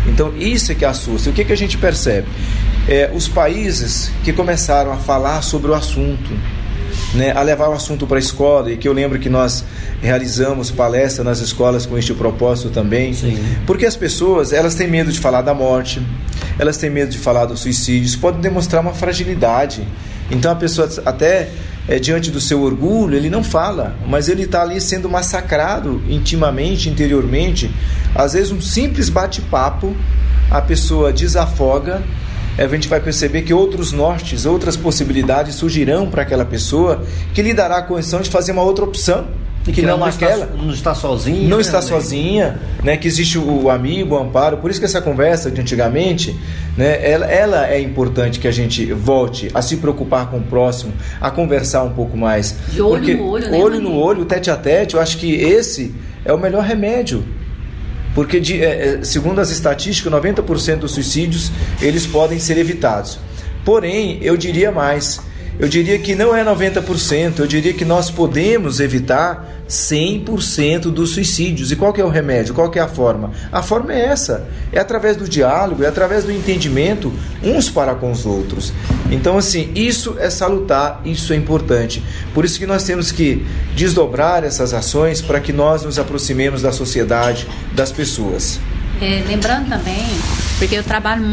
Então, isso é que assusta. O que, que a gente percebe? É, os países que começaram a falar sobre o assunto, né, a levar o assunto para a escola, e que eu lembro que nós realizamos palestra nas escolas com este propósito também. Sim. Porque as pessoas, elas têm medo de falar da morte, elas têm medo de falar do suicídio, isso pode demonstrar uma fragilidade. Então a pessoa até é, diante do seu orgulho, ele não fala, mas ele está ali sendo massacrado intimamente, interiormente. Às vezes um simples bate-papo, a pessoa desafoga a gente vai perceber que outros nortes, outras possibilidades surgirão para aquela pessoa que lhe dará a condição de fazer uma outra opção. E que não, não aquela. Está, não está sozinha. Não né, está sozinha, né? Que existe o amigo, o amparo. Por isso que essa conversa de antigamente, né? Ela, ela é importante que a gente volte a se preocupar com o próximo, a conversar um pouco mais. De olho Porque no olho, né? Olho no olho, tete a tete, eu acho que esse é o melhor remédio porque de, é, é segundo as estatísticas, 90% dos suicídios eles podem ser evitados. Porém, eu diria mais, eu diria que não é 90%, eu diria que nós podemos evitar 100% dos suicídios. E qual é o remédio? Qual é a forma? A forma é essa, é através do diálogo, é através do entendimento uns para com os outros. Então, assim, isso é salutar, isso é importante. Por isso que nós temos que desdobrar essas ações para que nós nos aproximemos da sociedade, das pessoas. É, lembrando também, porque eu trabalho,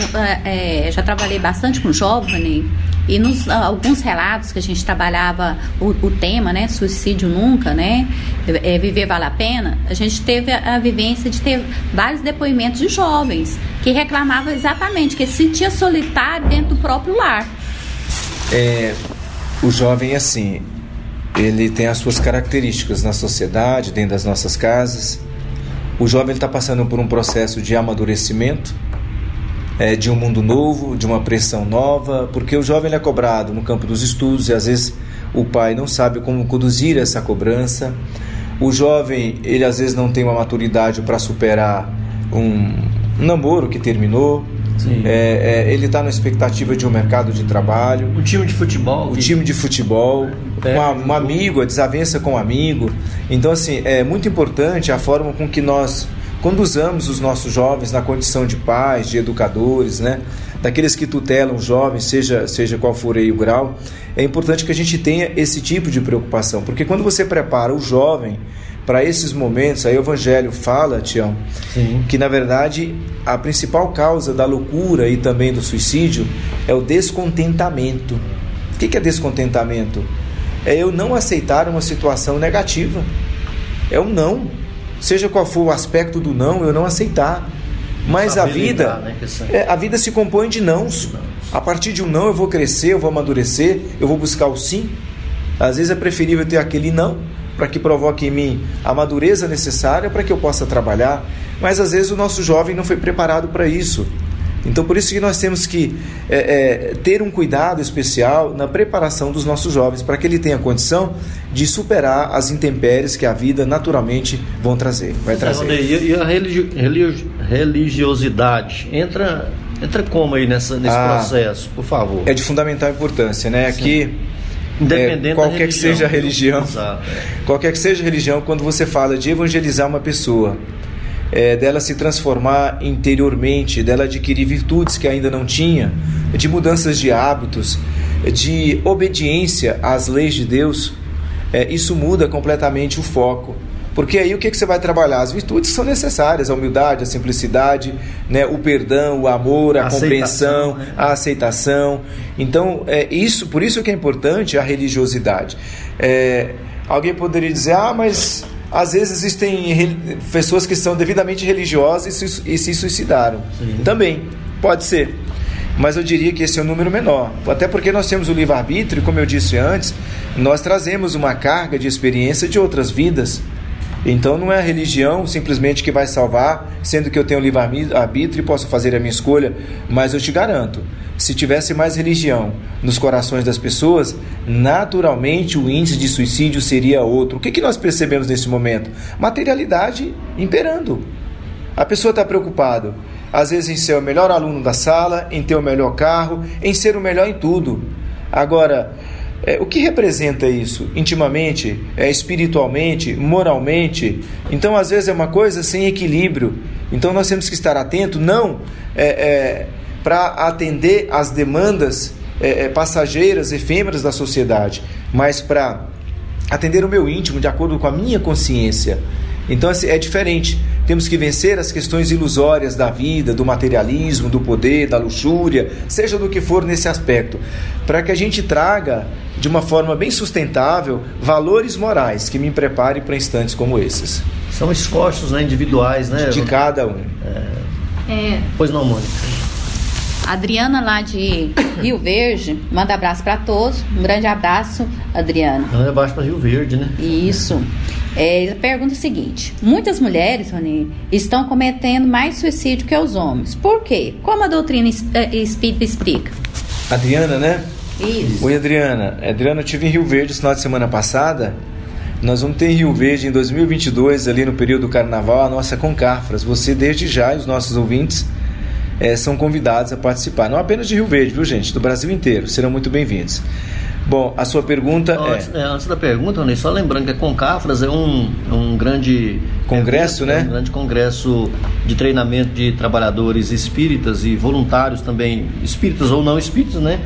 é, é já trabalhei bastante com jovens e nos ah, alguns relatos que a gente trabalhava o, o tema, né, suicídio nunca, né, é, viver vale a pena, a gente teve a, a, vivência de ter vários depoimentos de jovens que reclamavam exatamente que se sentia solitário dentro do próprio lar. É, o jovem assim, ele tem as suas características na sociedade, dentro das nossas casas. O jovem está passando por um processo de amadurecimento é, de um mundo novo, de uma pressão nova, porque o jovem é cobrado no campo dos estudos e às vezes o pai não sabe como conduzir essa cobrança. O jovem, ele às vezes não tem uma maturidade para superar um, um namoro que terminou. É, é, ele está na expectativa de um mercado de trabalho. O time de futebol. O que... time de futebol. É, um, um amigo, a desavença com um amigo. Então, assim, é muito importante a forma com que nós conduzamos os nossos jovens na condição de pais, de educadores, né? daqueles que tutelam os jovens, seja, seja qual for aí o grau, é importante que a gente tenha esse tipo de preocupação, porque quando você prepara o jovem para esses momentos, aí o Evangelho fala, Tião, Sim. que na verdade a principal causa da loucura e também do suicídio é o descontentamento. O que é descontentamento? É eu não aceitar uma situação negativa. É o não. Seja qual for o aspecto do não, eu não aceitar. Mas a vida, né? é, a vida se compõe de nãos. A partir de um não eu vou crescer, eu vou amadurecer, eu vou buscar o sim. Às vezes é preferível ter aquele não para que provoque em mim a madureza necessária para que eu possa trabalhar. Mas às vezes o nosso jovem não foi preparado para isso. Então, por isso que nós temos que é, é, ter um cuidado especial na preparação dos nossos jovens, para que ele tenha condição de superar as intempéries que a vida naturalmente vão trazer, vai trazer. E a religi religiosidade entra entra como aí nessa, nesse ah, processo, por favor? É de fundamental importância, né? Aqui Independente é, qualquer que seja a religião, Exato, é. qualquer que seja a religião, quando você fala de evangelizar uma pessoa, é, dela se transformar interiormente, dela adquirir virtudes que ainda não tinha, de mudanças de hábitos, de obediência às leis de Deus, é, isso muda completamente o foco. Porque aí o que, que você vai trabalhar? As virtudes são necessárias, a humildade, a simplicidade, né, o perdão, o amor, a, a compreensão, né? a aceitação. Então, é isso, por isso que é importante a religiosidade. É, alguém poderia dizer, ah, mas às vezes existem pessoas que são devidamente religiosas e se suicidaram. Sim. Também, pode ser. Mas eu diria que esse é um número menor. Até porque nós temos o livre-arbítrio, como eu disse antes, nós trazemos uma carga de experiência de outras vidas. Então não é a religião simplesmente que vai salvar, sendo que eu tenho livre-arbítrio e posso fazer a minha escolha, mas eu te garanto, se tivesse mais religião nos corações das pessoas, naturalmente o índice de suicídio seria outro. O que, que nós percebemos nesse momento? Materialidade imperando. A pessoa está preocupada, às vezes, em ser o melhor aluno da sala, em ter o melhor carro, em ser o melhor em tudo. Agora, é, o que representa isso intimamente, é, espiritualmente, moralmente? Então, às vezes, é uma coisa sem equilíbrio. Então, nós temos que estar atento, não é, é para atender às demandas é, é, passageiras, efêmeras da sociedade, mas para atender o meu íntimo de acordo com a minha consciência. Então assim, é diferente. Temos que vencer as questões ilusórias da vida, do materialismo, do poder, da luxúria, seja do que for nesse aspecto, para que a gente traga de uma forma bem sustentável valores morais que me preparem para instantes como esses. São esforços né, individuais, né? De cada um. É. É. Pois não, Mônica. Adriana lá de Rio Verde, manda abraço para todos. Um grande abraço, Adriana. Um grande abraço para Rio Verde, né? Isso. É, ele pergunta o seguinte: muitas mulheres, Rony, estão cometendo mais suicídio que os homens. Por quê? Como a doutrina eh, espírita explica? Adriana, né? Isso. Oi, Adriana. Adriana, eu estive em Rio Verde no final de semana passada. Nós vamos ter em Rio Verde em 2022, ali no período do carnaval, a nossa Concafras. Você, desde já, e os nossos ouvintes, é, são convidados a participar. Não apenas de Rio Verde, viu, gente? Do Brasil inteiro. Serão muito bem-vindos. Bom, a sua pergunta antes, é... é... Antes da pergunta, Ney, só lembrando que a Concafras é um, é um grande... Congresso, evento, né? Um grande congresso de treinamento de trabalhadores espíritas e voluntários também, espíritas ou não espíritas, né?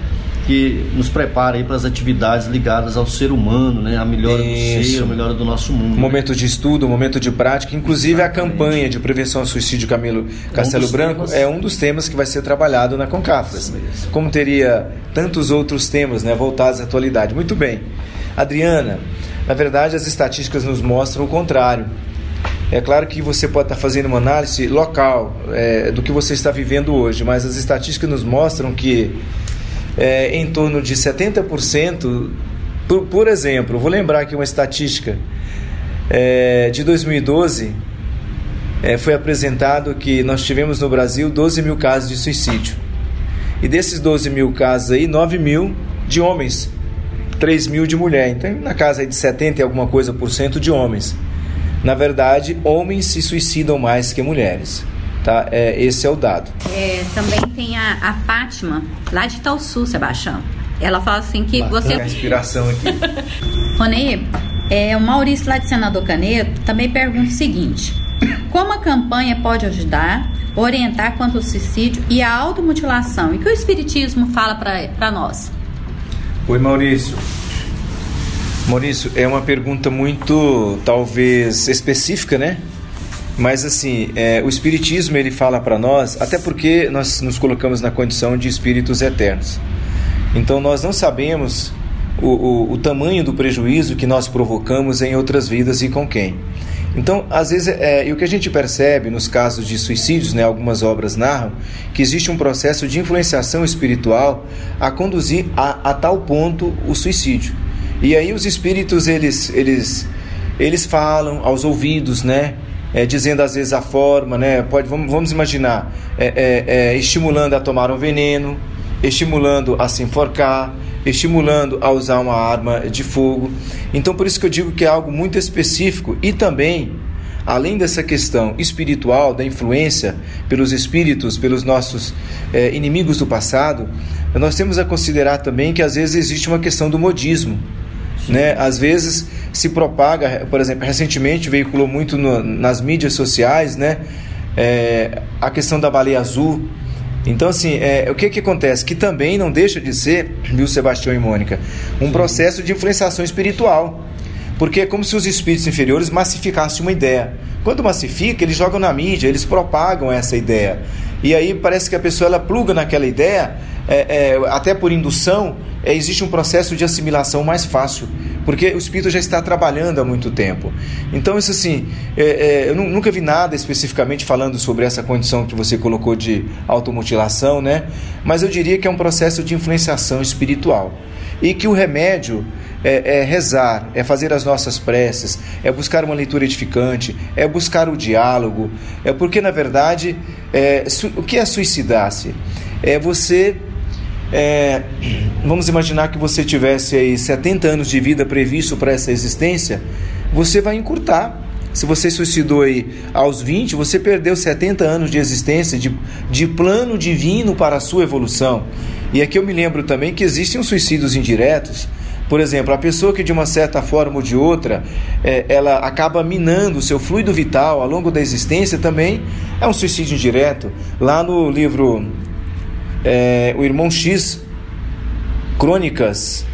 Que nos prepara aí para as atividades ligadas ao ser humano, né? A melhora Isso. do ser, a melhora do nosso mundo. Momento né? de estudo, momento de prática, inclusive Exatamente. a campanha de prevenção ao suicídio Camilo Castelo é um Branco temas... é um dos temas que vai ser trabalhado na Concafras. Como teria tantos outros temas, né, voltados à atualidade. Muito bem. Adriana, na verdade as estatísticas nos mostram o contrário. É claro que você pode estar fazendo uma análise local é, do que você está vivendo hoje, mas as estatísticas nos mostram que é, em torno de 70%. Por, por exemplo, vou lembrar aqui uma estatística é, de 2012. É, foi apresentado que nós tivemos no Brasil 12 mil casos de suicídio. E desses 12 mil casos aí, 9 mil de homens, 3 mil de mulher. Então, na casa de 70 e alguma coisa por cento de homens. Na verdade, homens se suicidam mais que mulheres. Tá? É, esse é o dado. É, também tem a, a Fátima, lá de Sul, Sebastião. Ela fala assim que Bacana. você. Inspiração aqui. Rony, é, o Maurício lá de Senador Caneto também pergunta o seguinte: como a campanha pode ajudar, orientar quanto ao suicídio e a automutilação? E que o Espiritismo fala para nós? Oi, Maurício. Maurício, é uma pergunta muito, talvez, específica, né? Mas assim, é, o Espiritismo ele fala para nós, até porque nós nos colocamos na condição de espíritos eternos. Então nós não sabemos o, o, o tamanho do prejuízo que nós provocamos em outras vidas e com quem. Então, às vezes, é, e o que a gente percebe nos casos de suicídios, né, algumas obras narram, que existe um processo de influenciação espiritual a conduzir a, a tal ponto o suicídio. E aí os espíritos, eles, eles, eles falam aos ouvidos, né? É, dizendo às vezes a forma, né? Pode, vamos, vamos imaginar, é, é, é, estimulando a tomar um veneno, estimulando a se enforcar, estimulando a usar uma arma de fogo. Então, por isso que eu digo que é algo muito específico e também, além dessa questão espiritual, da influência pelos espíritos, pelos nossos é, inimigos do passado, nós temos a considerar também que às vezes existe uma questão do modismo. Né? Às vezes se propaga, por exemplo, recentemente veiculou muito no, nas mídias sociais, né? É, a questão da baleia azul. Então, assim, é, o que, que acontece? Que também não deixa de ser, viu, Sebastião e Mônica, um processo de influenciação espiritual. Porque é como se os espíritos inferiores massificassem uma ideia. Quando massifica, eles jogam na mídia, eles propagam essa ideia. E aí parece que a pessoa ela pluga naquela ideia, é, é, até por indução, é, existe um processo de assimilação mais fácil, porque o espírito já está trabalhando há muito tempo. Então, isso assim, é, é, eu nunca vi nada especificamente falando sobre essa condição que você colocou de automutilação, né? Mas eu diria que é um processo de influenciação espiritual. E que o remédio é, é, rezar, é fazer as nossas preces, é buscar uma leitura edificante, é buscar o diálogo, é porque na verdade é, o que é suicidar-se? É você é, vamos imaginar que você tivesse aí 70 anos de vida previsto para essa existência, você vai encurtar. Se você suicidou aí aos 20, você perdeu 70 anos de existência, de, de plano divino para a sua evolução. E aqui eu me lembro também que existem os suicídios indiretos. Por exemplo, a pessoa que de uma certa forma ou de outra, é, ela acaba minando o seu fluido vital ao longo da existência também é um suicídio indireto. Lá no livro é, o irmão X, Crônicas,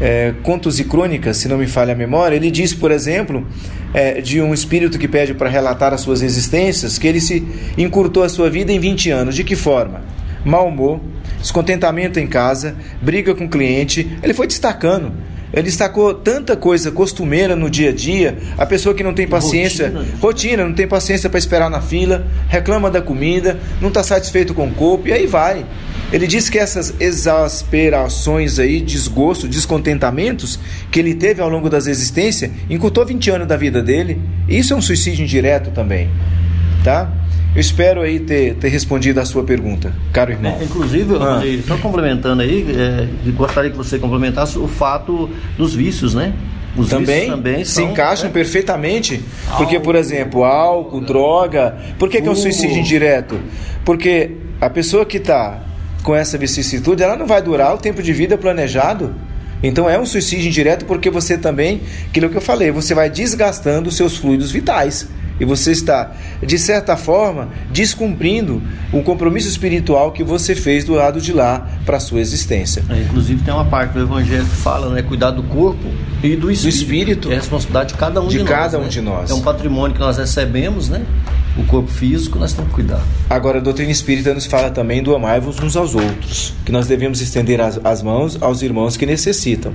é, Contos e Crônicas, se não me falha a memória, ele diz, por exemplo, é, de um espírito que pede para relatar as suas existências, que ele se encurtou a sua vida em 20 anos. De que forma? Mau humor, descontentamento em casa, briga com o cliente. Ele foi destacando. Ele destacou tanta coisa costumeira no dia a dia, a pessoa que não tem paciência, rotina, rotina não tem paciência para esperar na fila, reclama da comida, não está satisfeito com o corpo, e aí vai. Ele diz que essas exasperações aí, desgosto, descontentamentos que ele teve ao longo das existências, encurtou 20 anos da vida dele. Isso é um suicídio indireto também, tá? Eu espero aí ter, ter respondido a sua pergunta, caro irmão. É, inclusive, ah. só complementando aí, é, gostaria que você complementasse o fato dos vícios, né? Os também, também se são, encaixam é. perfeitamente. Porque, por exemplo, álcool, droga. Por que, que é um suicídio indireto? Porque a pessoa que está com essa vicissitude, ela não vai durar o tempo de vida planejado. Então é um suicídio indireto porque você também, aquilo que eu falei, você vai desgastando os seus fluidos vitais. E você está, de certa forma, descumprindo o compromisso espiritual que você fez do lado de lá para a sua existência. É, inclusive tem uma parte do Evangelho que fala, né? Cuidar do corpo e do espírito. Do espírito. É responsabilidade de cada um de, de nós. cada um né? de nós. É um patrimônio que nós recebemos, né? O corpo físico, nós temos que cuidar. Agora, a doutrina espírita nos fala também do amai-vos uns aos outros, que nós devemos estender as, as mãos aos irmãos que necessitam.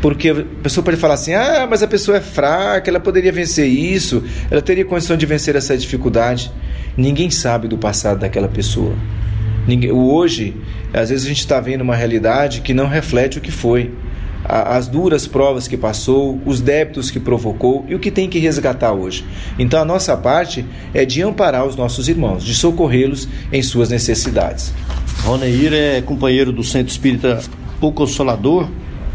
Porque a pessoa pode falar assim: ah, mas a pessoa é fraca, ela poderia vencer isso, ela teria condição de vencer essa dificuldade. Ninguém sabe do passado daquela pessoa. Ninguém, hoje, às vezes a gente está vendo uma realidade que não reflete o que foi as duras provas que passou, os débitos que provocou e o que tem que resgatar hoje. Então a nossa parte é de amparar os nossos irmãos, de socorrê-los em suas necessidades. Roneir é companheiro do Centro Espírita O Consolador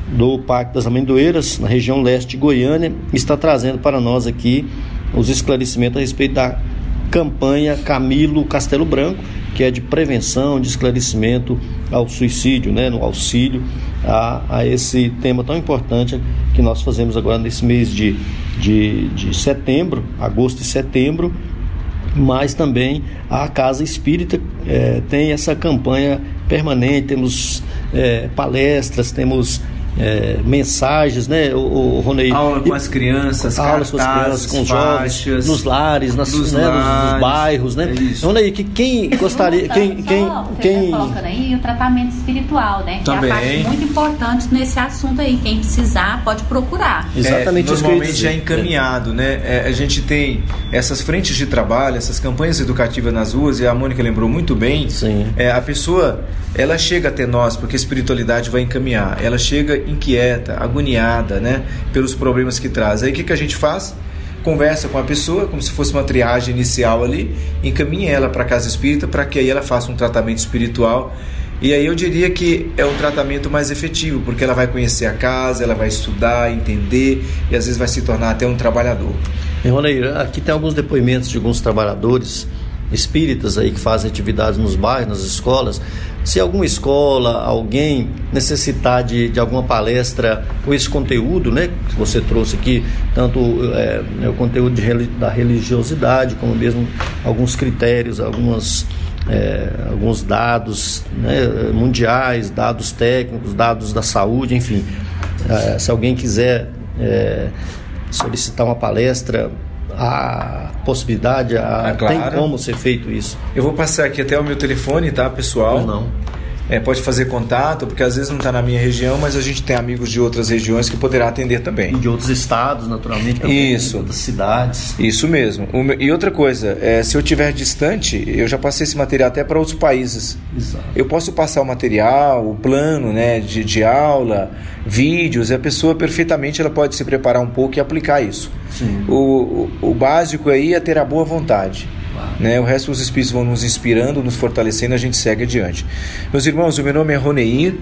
do Parque das Amendoeiras, na região leste de Goiânia, está trazendo para nós aqui os esclarecimentos a respeito da campanha Camilo Castelo Branco, que é de prevenção, de esclarecimento ao suicídio, né, no auxílio a, a esse tema tão importante que nós fazemos agora nesse mês de, de, de setembro, agosto e setembro, mas também a Casa Espírita é, tem essa campanha permanente, temos é, palestras, temos é, mensagens, né, o, o Ronei? Aula com as crianças, aulas com as crianças, com os jovens, nos lares, nas, nos, né, lares, nos, bairros, né? É Ronei, que quem gostaria, quem, quem, quem colocando aí o tratamento espiritual, né? Também. Que é a parte muito importante nesse assunto aí. Quem precisar pode procurar. Exatamente. É, normalmente é encaminhado, né? É, a gente tem essas frentes de trabalho, essas campanhas educativas nas ruas e a Mônica lembrou muito bem. Sim. É, a pessoa ela chega até nós porque a espiritualidade vai encaminhar. Ela chega inquieta, agoniada, né, pelos problemas que traz. Aí o que, que a gente faz? Conversa com a pessoa, como se fosse uma triagem inicial ali, encaminha ela para a casa espírita para que aí ela faça um tratamento espiritual. E aí eu diria que é um tratamento mais efetivo, porque ela vai conhecer a casa, ela vai estudar, entender e às vezes vai se tornar até um trabalhador. Roneir, aqui tem alguns depoimentos de alguns trabalhadores espíritas aí que fazem atividades nos bairros, nas escolas, se alguma escola, alguém necessitar de, de alguma palestra com esse conteúdo, né, que você trouxe aqui, tanto é, né, o conteúdo de, da religiosidade, como mesmo alguns critérios, algumas é, alguns dados né, mundiais, dados técnicos, dados da saúde, enfim. É, se alguém quiser é, solicitar uma palestra a possibilidade, a, claro. tem como ser feito isso. Eu vou passar aqui até o meu telefone, tá, pessoal? Pois não. É, pode fazer contato, porque às vezes não está na minha região, mas a gente tem amigos de outras regiões que poderá atender também. E de outros estados, naturalmente, também, Isso. De outras cidades. Isso mesmo. E outra coisa, é, se eu estiver distante, eu já passei esse material até para outros países. Exato. Eu posso passar o material, o plano né, de, de aula, vídeos, e a pessoa perfeitamente ela pode se preparar um pouco e aplicar isso. Sim. O, o, o básico aí é ter a boa vontade. Né? O resto os espíritos vão nos inspirando, nos fortalecendo, a gente segue adiante. Meus irmãos, o meu nome é Roneir.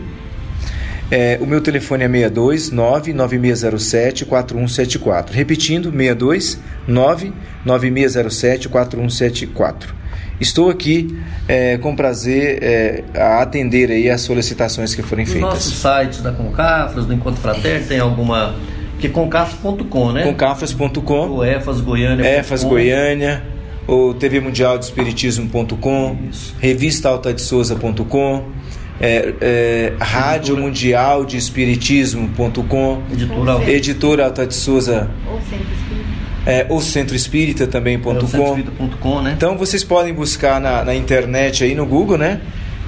É, o meu telefone é 62 99607 4174. Repetindo, 62 99607 4174. Estou aqui é, com prazer é, a atender aí as solicitações que forem feitas. Nos nossos sites da Concafras, do Encontro Fraterno, tem alguma que concafras.com, né? Concafras.com. O EFAS Goiânia. EFAS Goiânia o TV Mundial de Espiritismo.com, revistaaltadesouza.com, é, é, Rádio Mundial de Espiritismo.com, Editora, Editora Alta de Souza, Ou Centro Espírita. é, o Centro Espírita também.com. né? Então vocês podem buscar na, na internet aí no Google, né?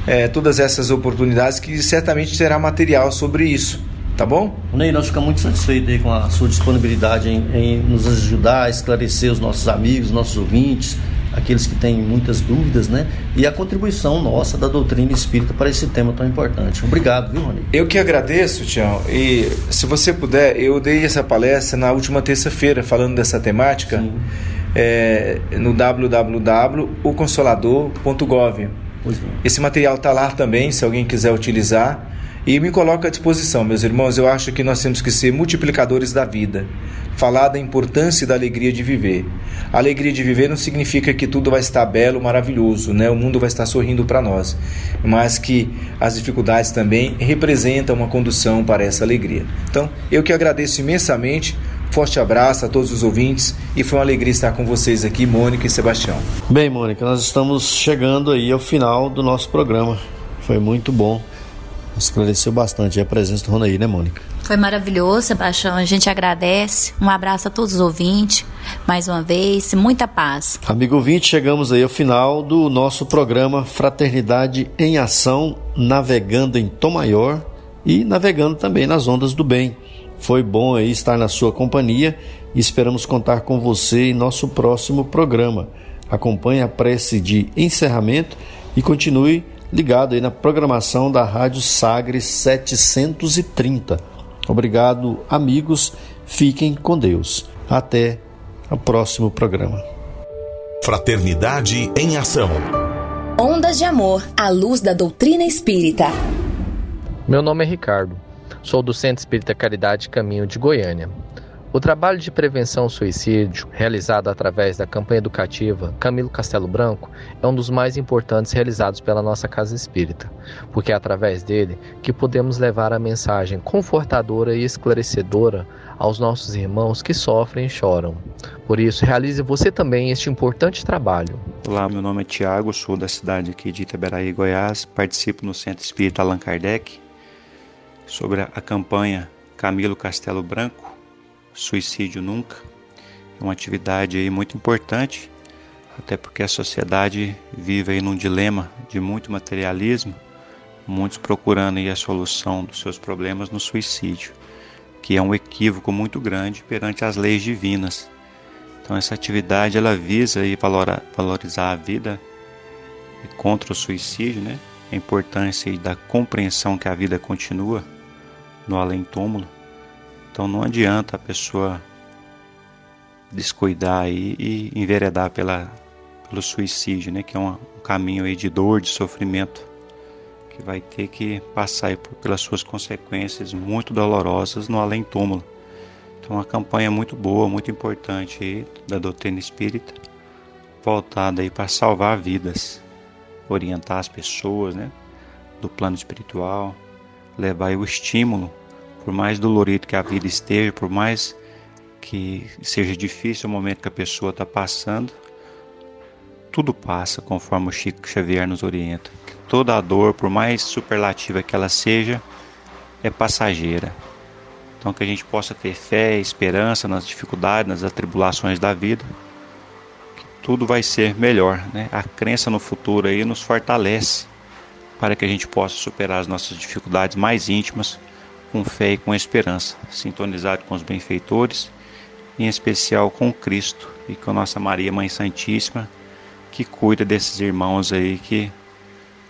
É, todas essas oportunidades que certamente terá material sobre isso, tá bom? Ney, nós ficamos muito satisfeitos aí com a sua disponibilidade em, em nos ajudar a esclarecer os nossos amigos, nossos ouvintes, aqueles que têm muitas dúvidas, né? E a contribuição nossa da doutrina espírita para esse tema tão importante. Obrigado, viu, Rony? Eu que agradeço, Tião. E se você puder, eu dei essa palestra na última terça-feira falando dessa temática é, no www.oconsolador.gov. Esse material está lá também, se alguém quiser utilizar. E me coloco à disposição, meus irmãos. Eu acho que nós temos que ser multiplicadores da vida. Falar da importância da alegria de viver. A alegria de viver não significa que tudo vai estar belo, maravilhoso, né? O mundo vai estar sorrindo para nós, mas que as dificuldades também representam uma condução para essa alegria. Então, eu que agradeço imensamente. Forte abraço a todos os ouvintes e foi uma alegria estar com vocês aqui, Mônica e Sebastião. Bem, Mônica, nós estamos chegando aí ao final do nosso programa. Foi muito bom. Esclareceu bastante a presença do Ronaí, né, Mônica? Foi maravilhoso, Sebastião. A gente agradece. Um abraço a todos os ouvintes. Mais uma vez, muita paz. Amigo ouvinte, chegamos aí ao final do nosso programa Fraternidade em Ação, navegando em Tom Maior e navegando também nas ondas do bem. Foi bom aí estar na sua companhia e esperamos contar com você em nosso próximo programa. Acompanhe a prece de encerramento e continue ligado aí na programação da Rádio Sagres 730. Obrigado, amigos. Fiquem com Deus. Até o próximo programa. Fraternidade em Ação. Ondas de Amor, à luz da doutrina espírita. Meu nome é Ricardo. Sou do Centro Espírita Caridade Caminho de Goiânia. O trabalho de prevenção ao suicídio, realizado através da campanha educativa Camilo Castelo Branco, é um dos mais importantes realizados pela nossa Casa Espírita, porque é através dele que podemos levar a mensagem confortadora e esclarecedora aos nossos irmãos que sofrem e choram. Por isso, realize você também este importante trabalho. Olá, meu nome é Tiago, sou da cidade aqui de Itaberaí, Goiás, participo no Centro Espírita Allan Kardec sobre a campanha Camilo Castelo Branco, Suicídio Nunca. É uma atividade aí muito importante, até porque a sociedade vive aí num dilema de muito materialismo, muitos procurando aí a solução dos seus problemas no suicídio, que é um equívoco muito grande perante as leis divinas. Então essa atividade ela visa aí valorizar a vida contra o suicídio, né? A importância da compreensão que a vida continua no além-túmulo. Então não adianta a pessoa descuidar aí e enveredar pela, pelo suicídio, né? que é um, um caminho aí de dor, de sofrimento, que vai ter que passar por, pelas suas consequências muito dolorosas no além-túmulo. Então uma campanha muito boa, muito importante aí da doutrina espírita, voltada aí para salvar vidas, orientar as pessoas, né? do plano espiritual, levar o estímulo, por mais dolorido que a vida esteja, por mais que seja difícil o momento que a pessoa está passando, tudo passa conforme o Chico Xavier nos orienta. Toda a dor, por mais superlativa que ela seja, é passageira. Então que a gente possa ter fé e esperança nas dificuldades, nas atribulações da vida, que tudo vai ser melhor, né? A crença no futuro aí nos fortalece para que a gente possa superar as nossas dificuldades mais íntimas com fé e com esperança, sintonizado com os benfeitores, em especial com Cristo e com nossa Maria Mãe Santíssima, que cuida desses irmãos aí que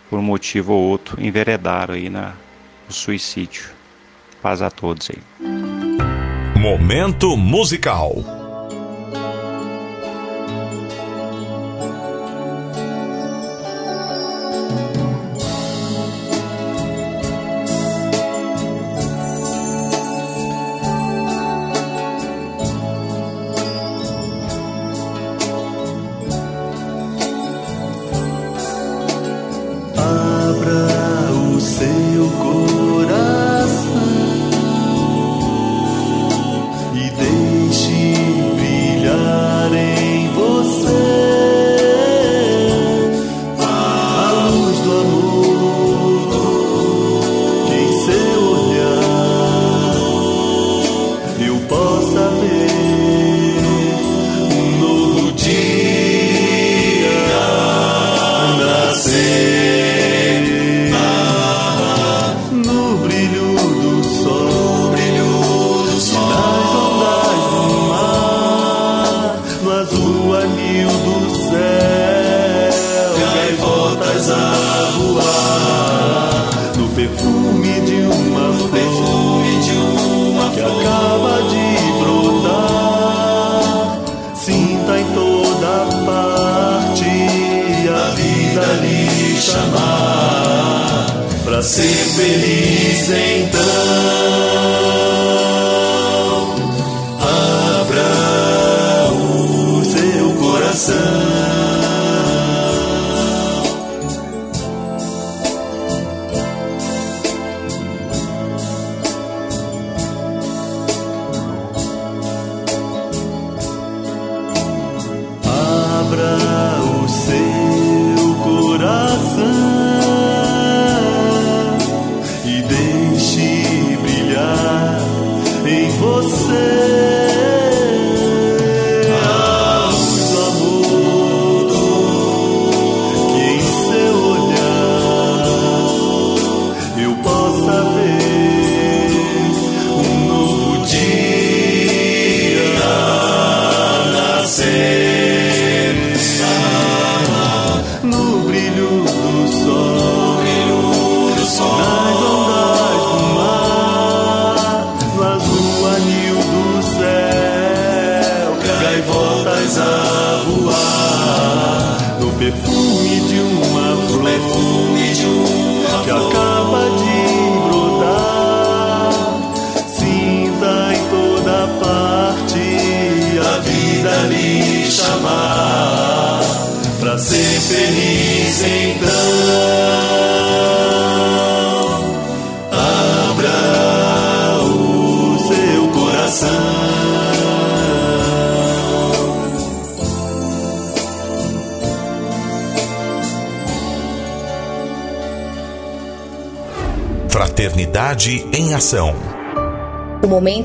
por um motivo ou outro enveredaram aí na no suicídio. Paz a todos aí. Momento musical. Ser feliz então.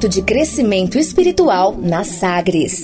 momento de crescimento espiritual na Sagres.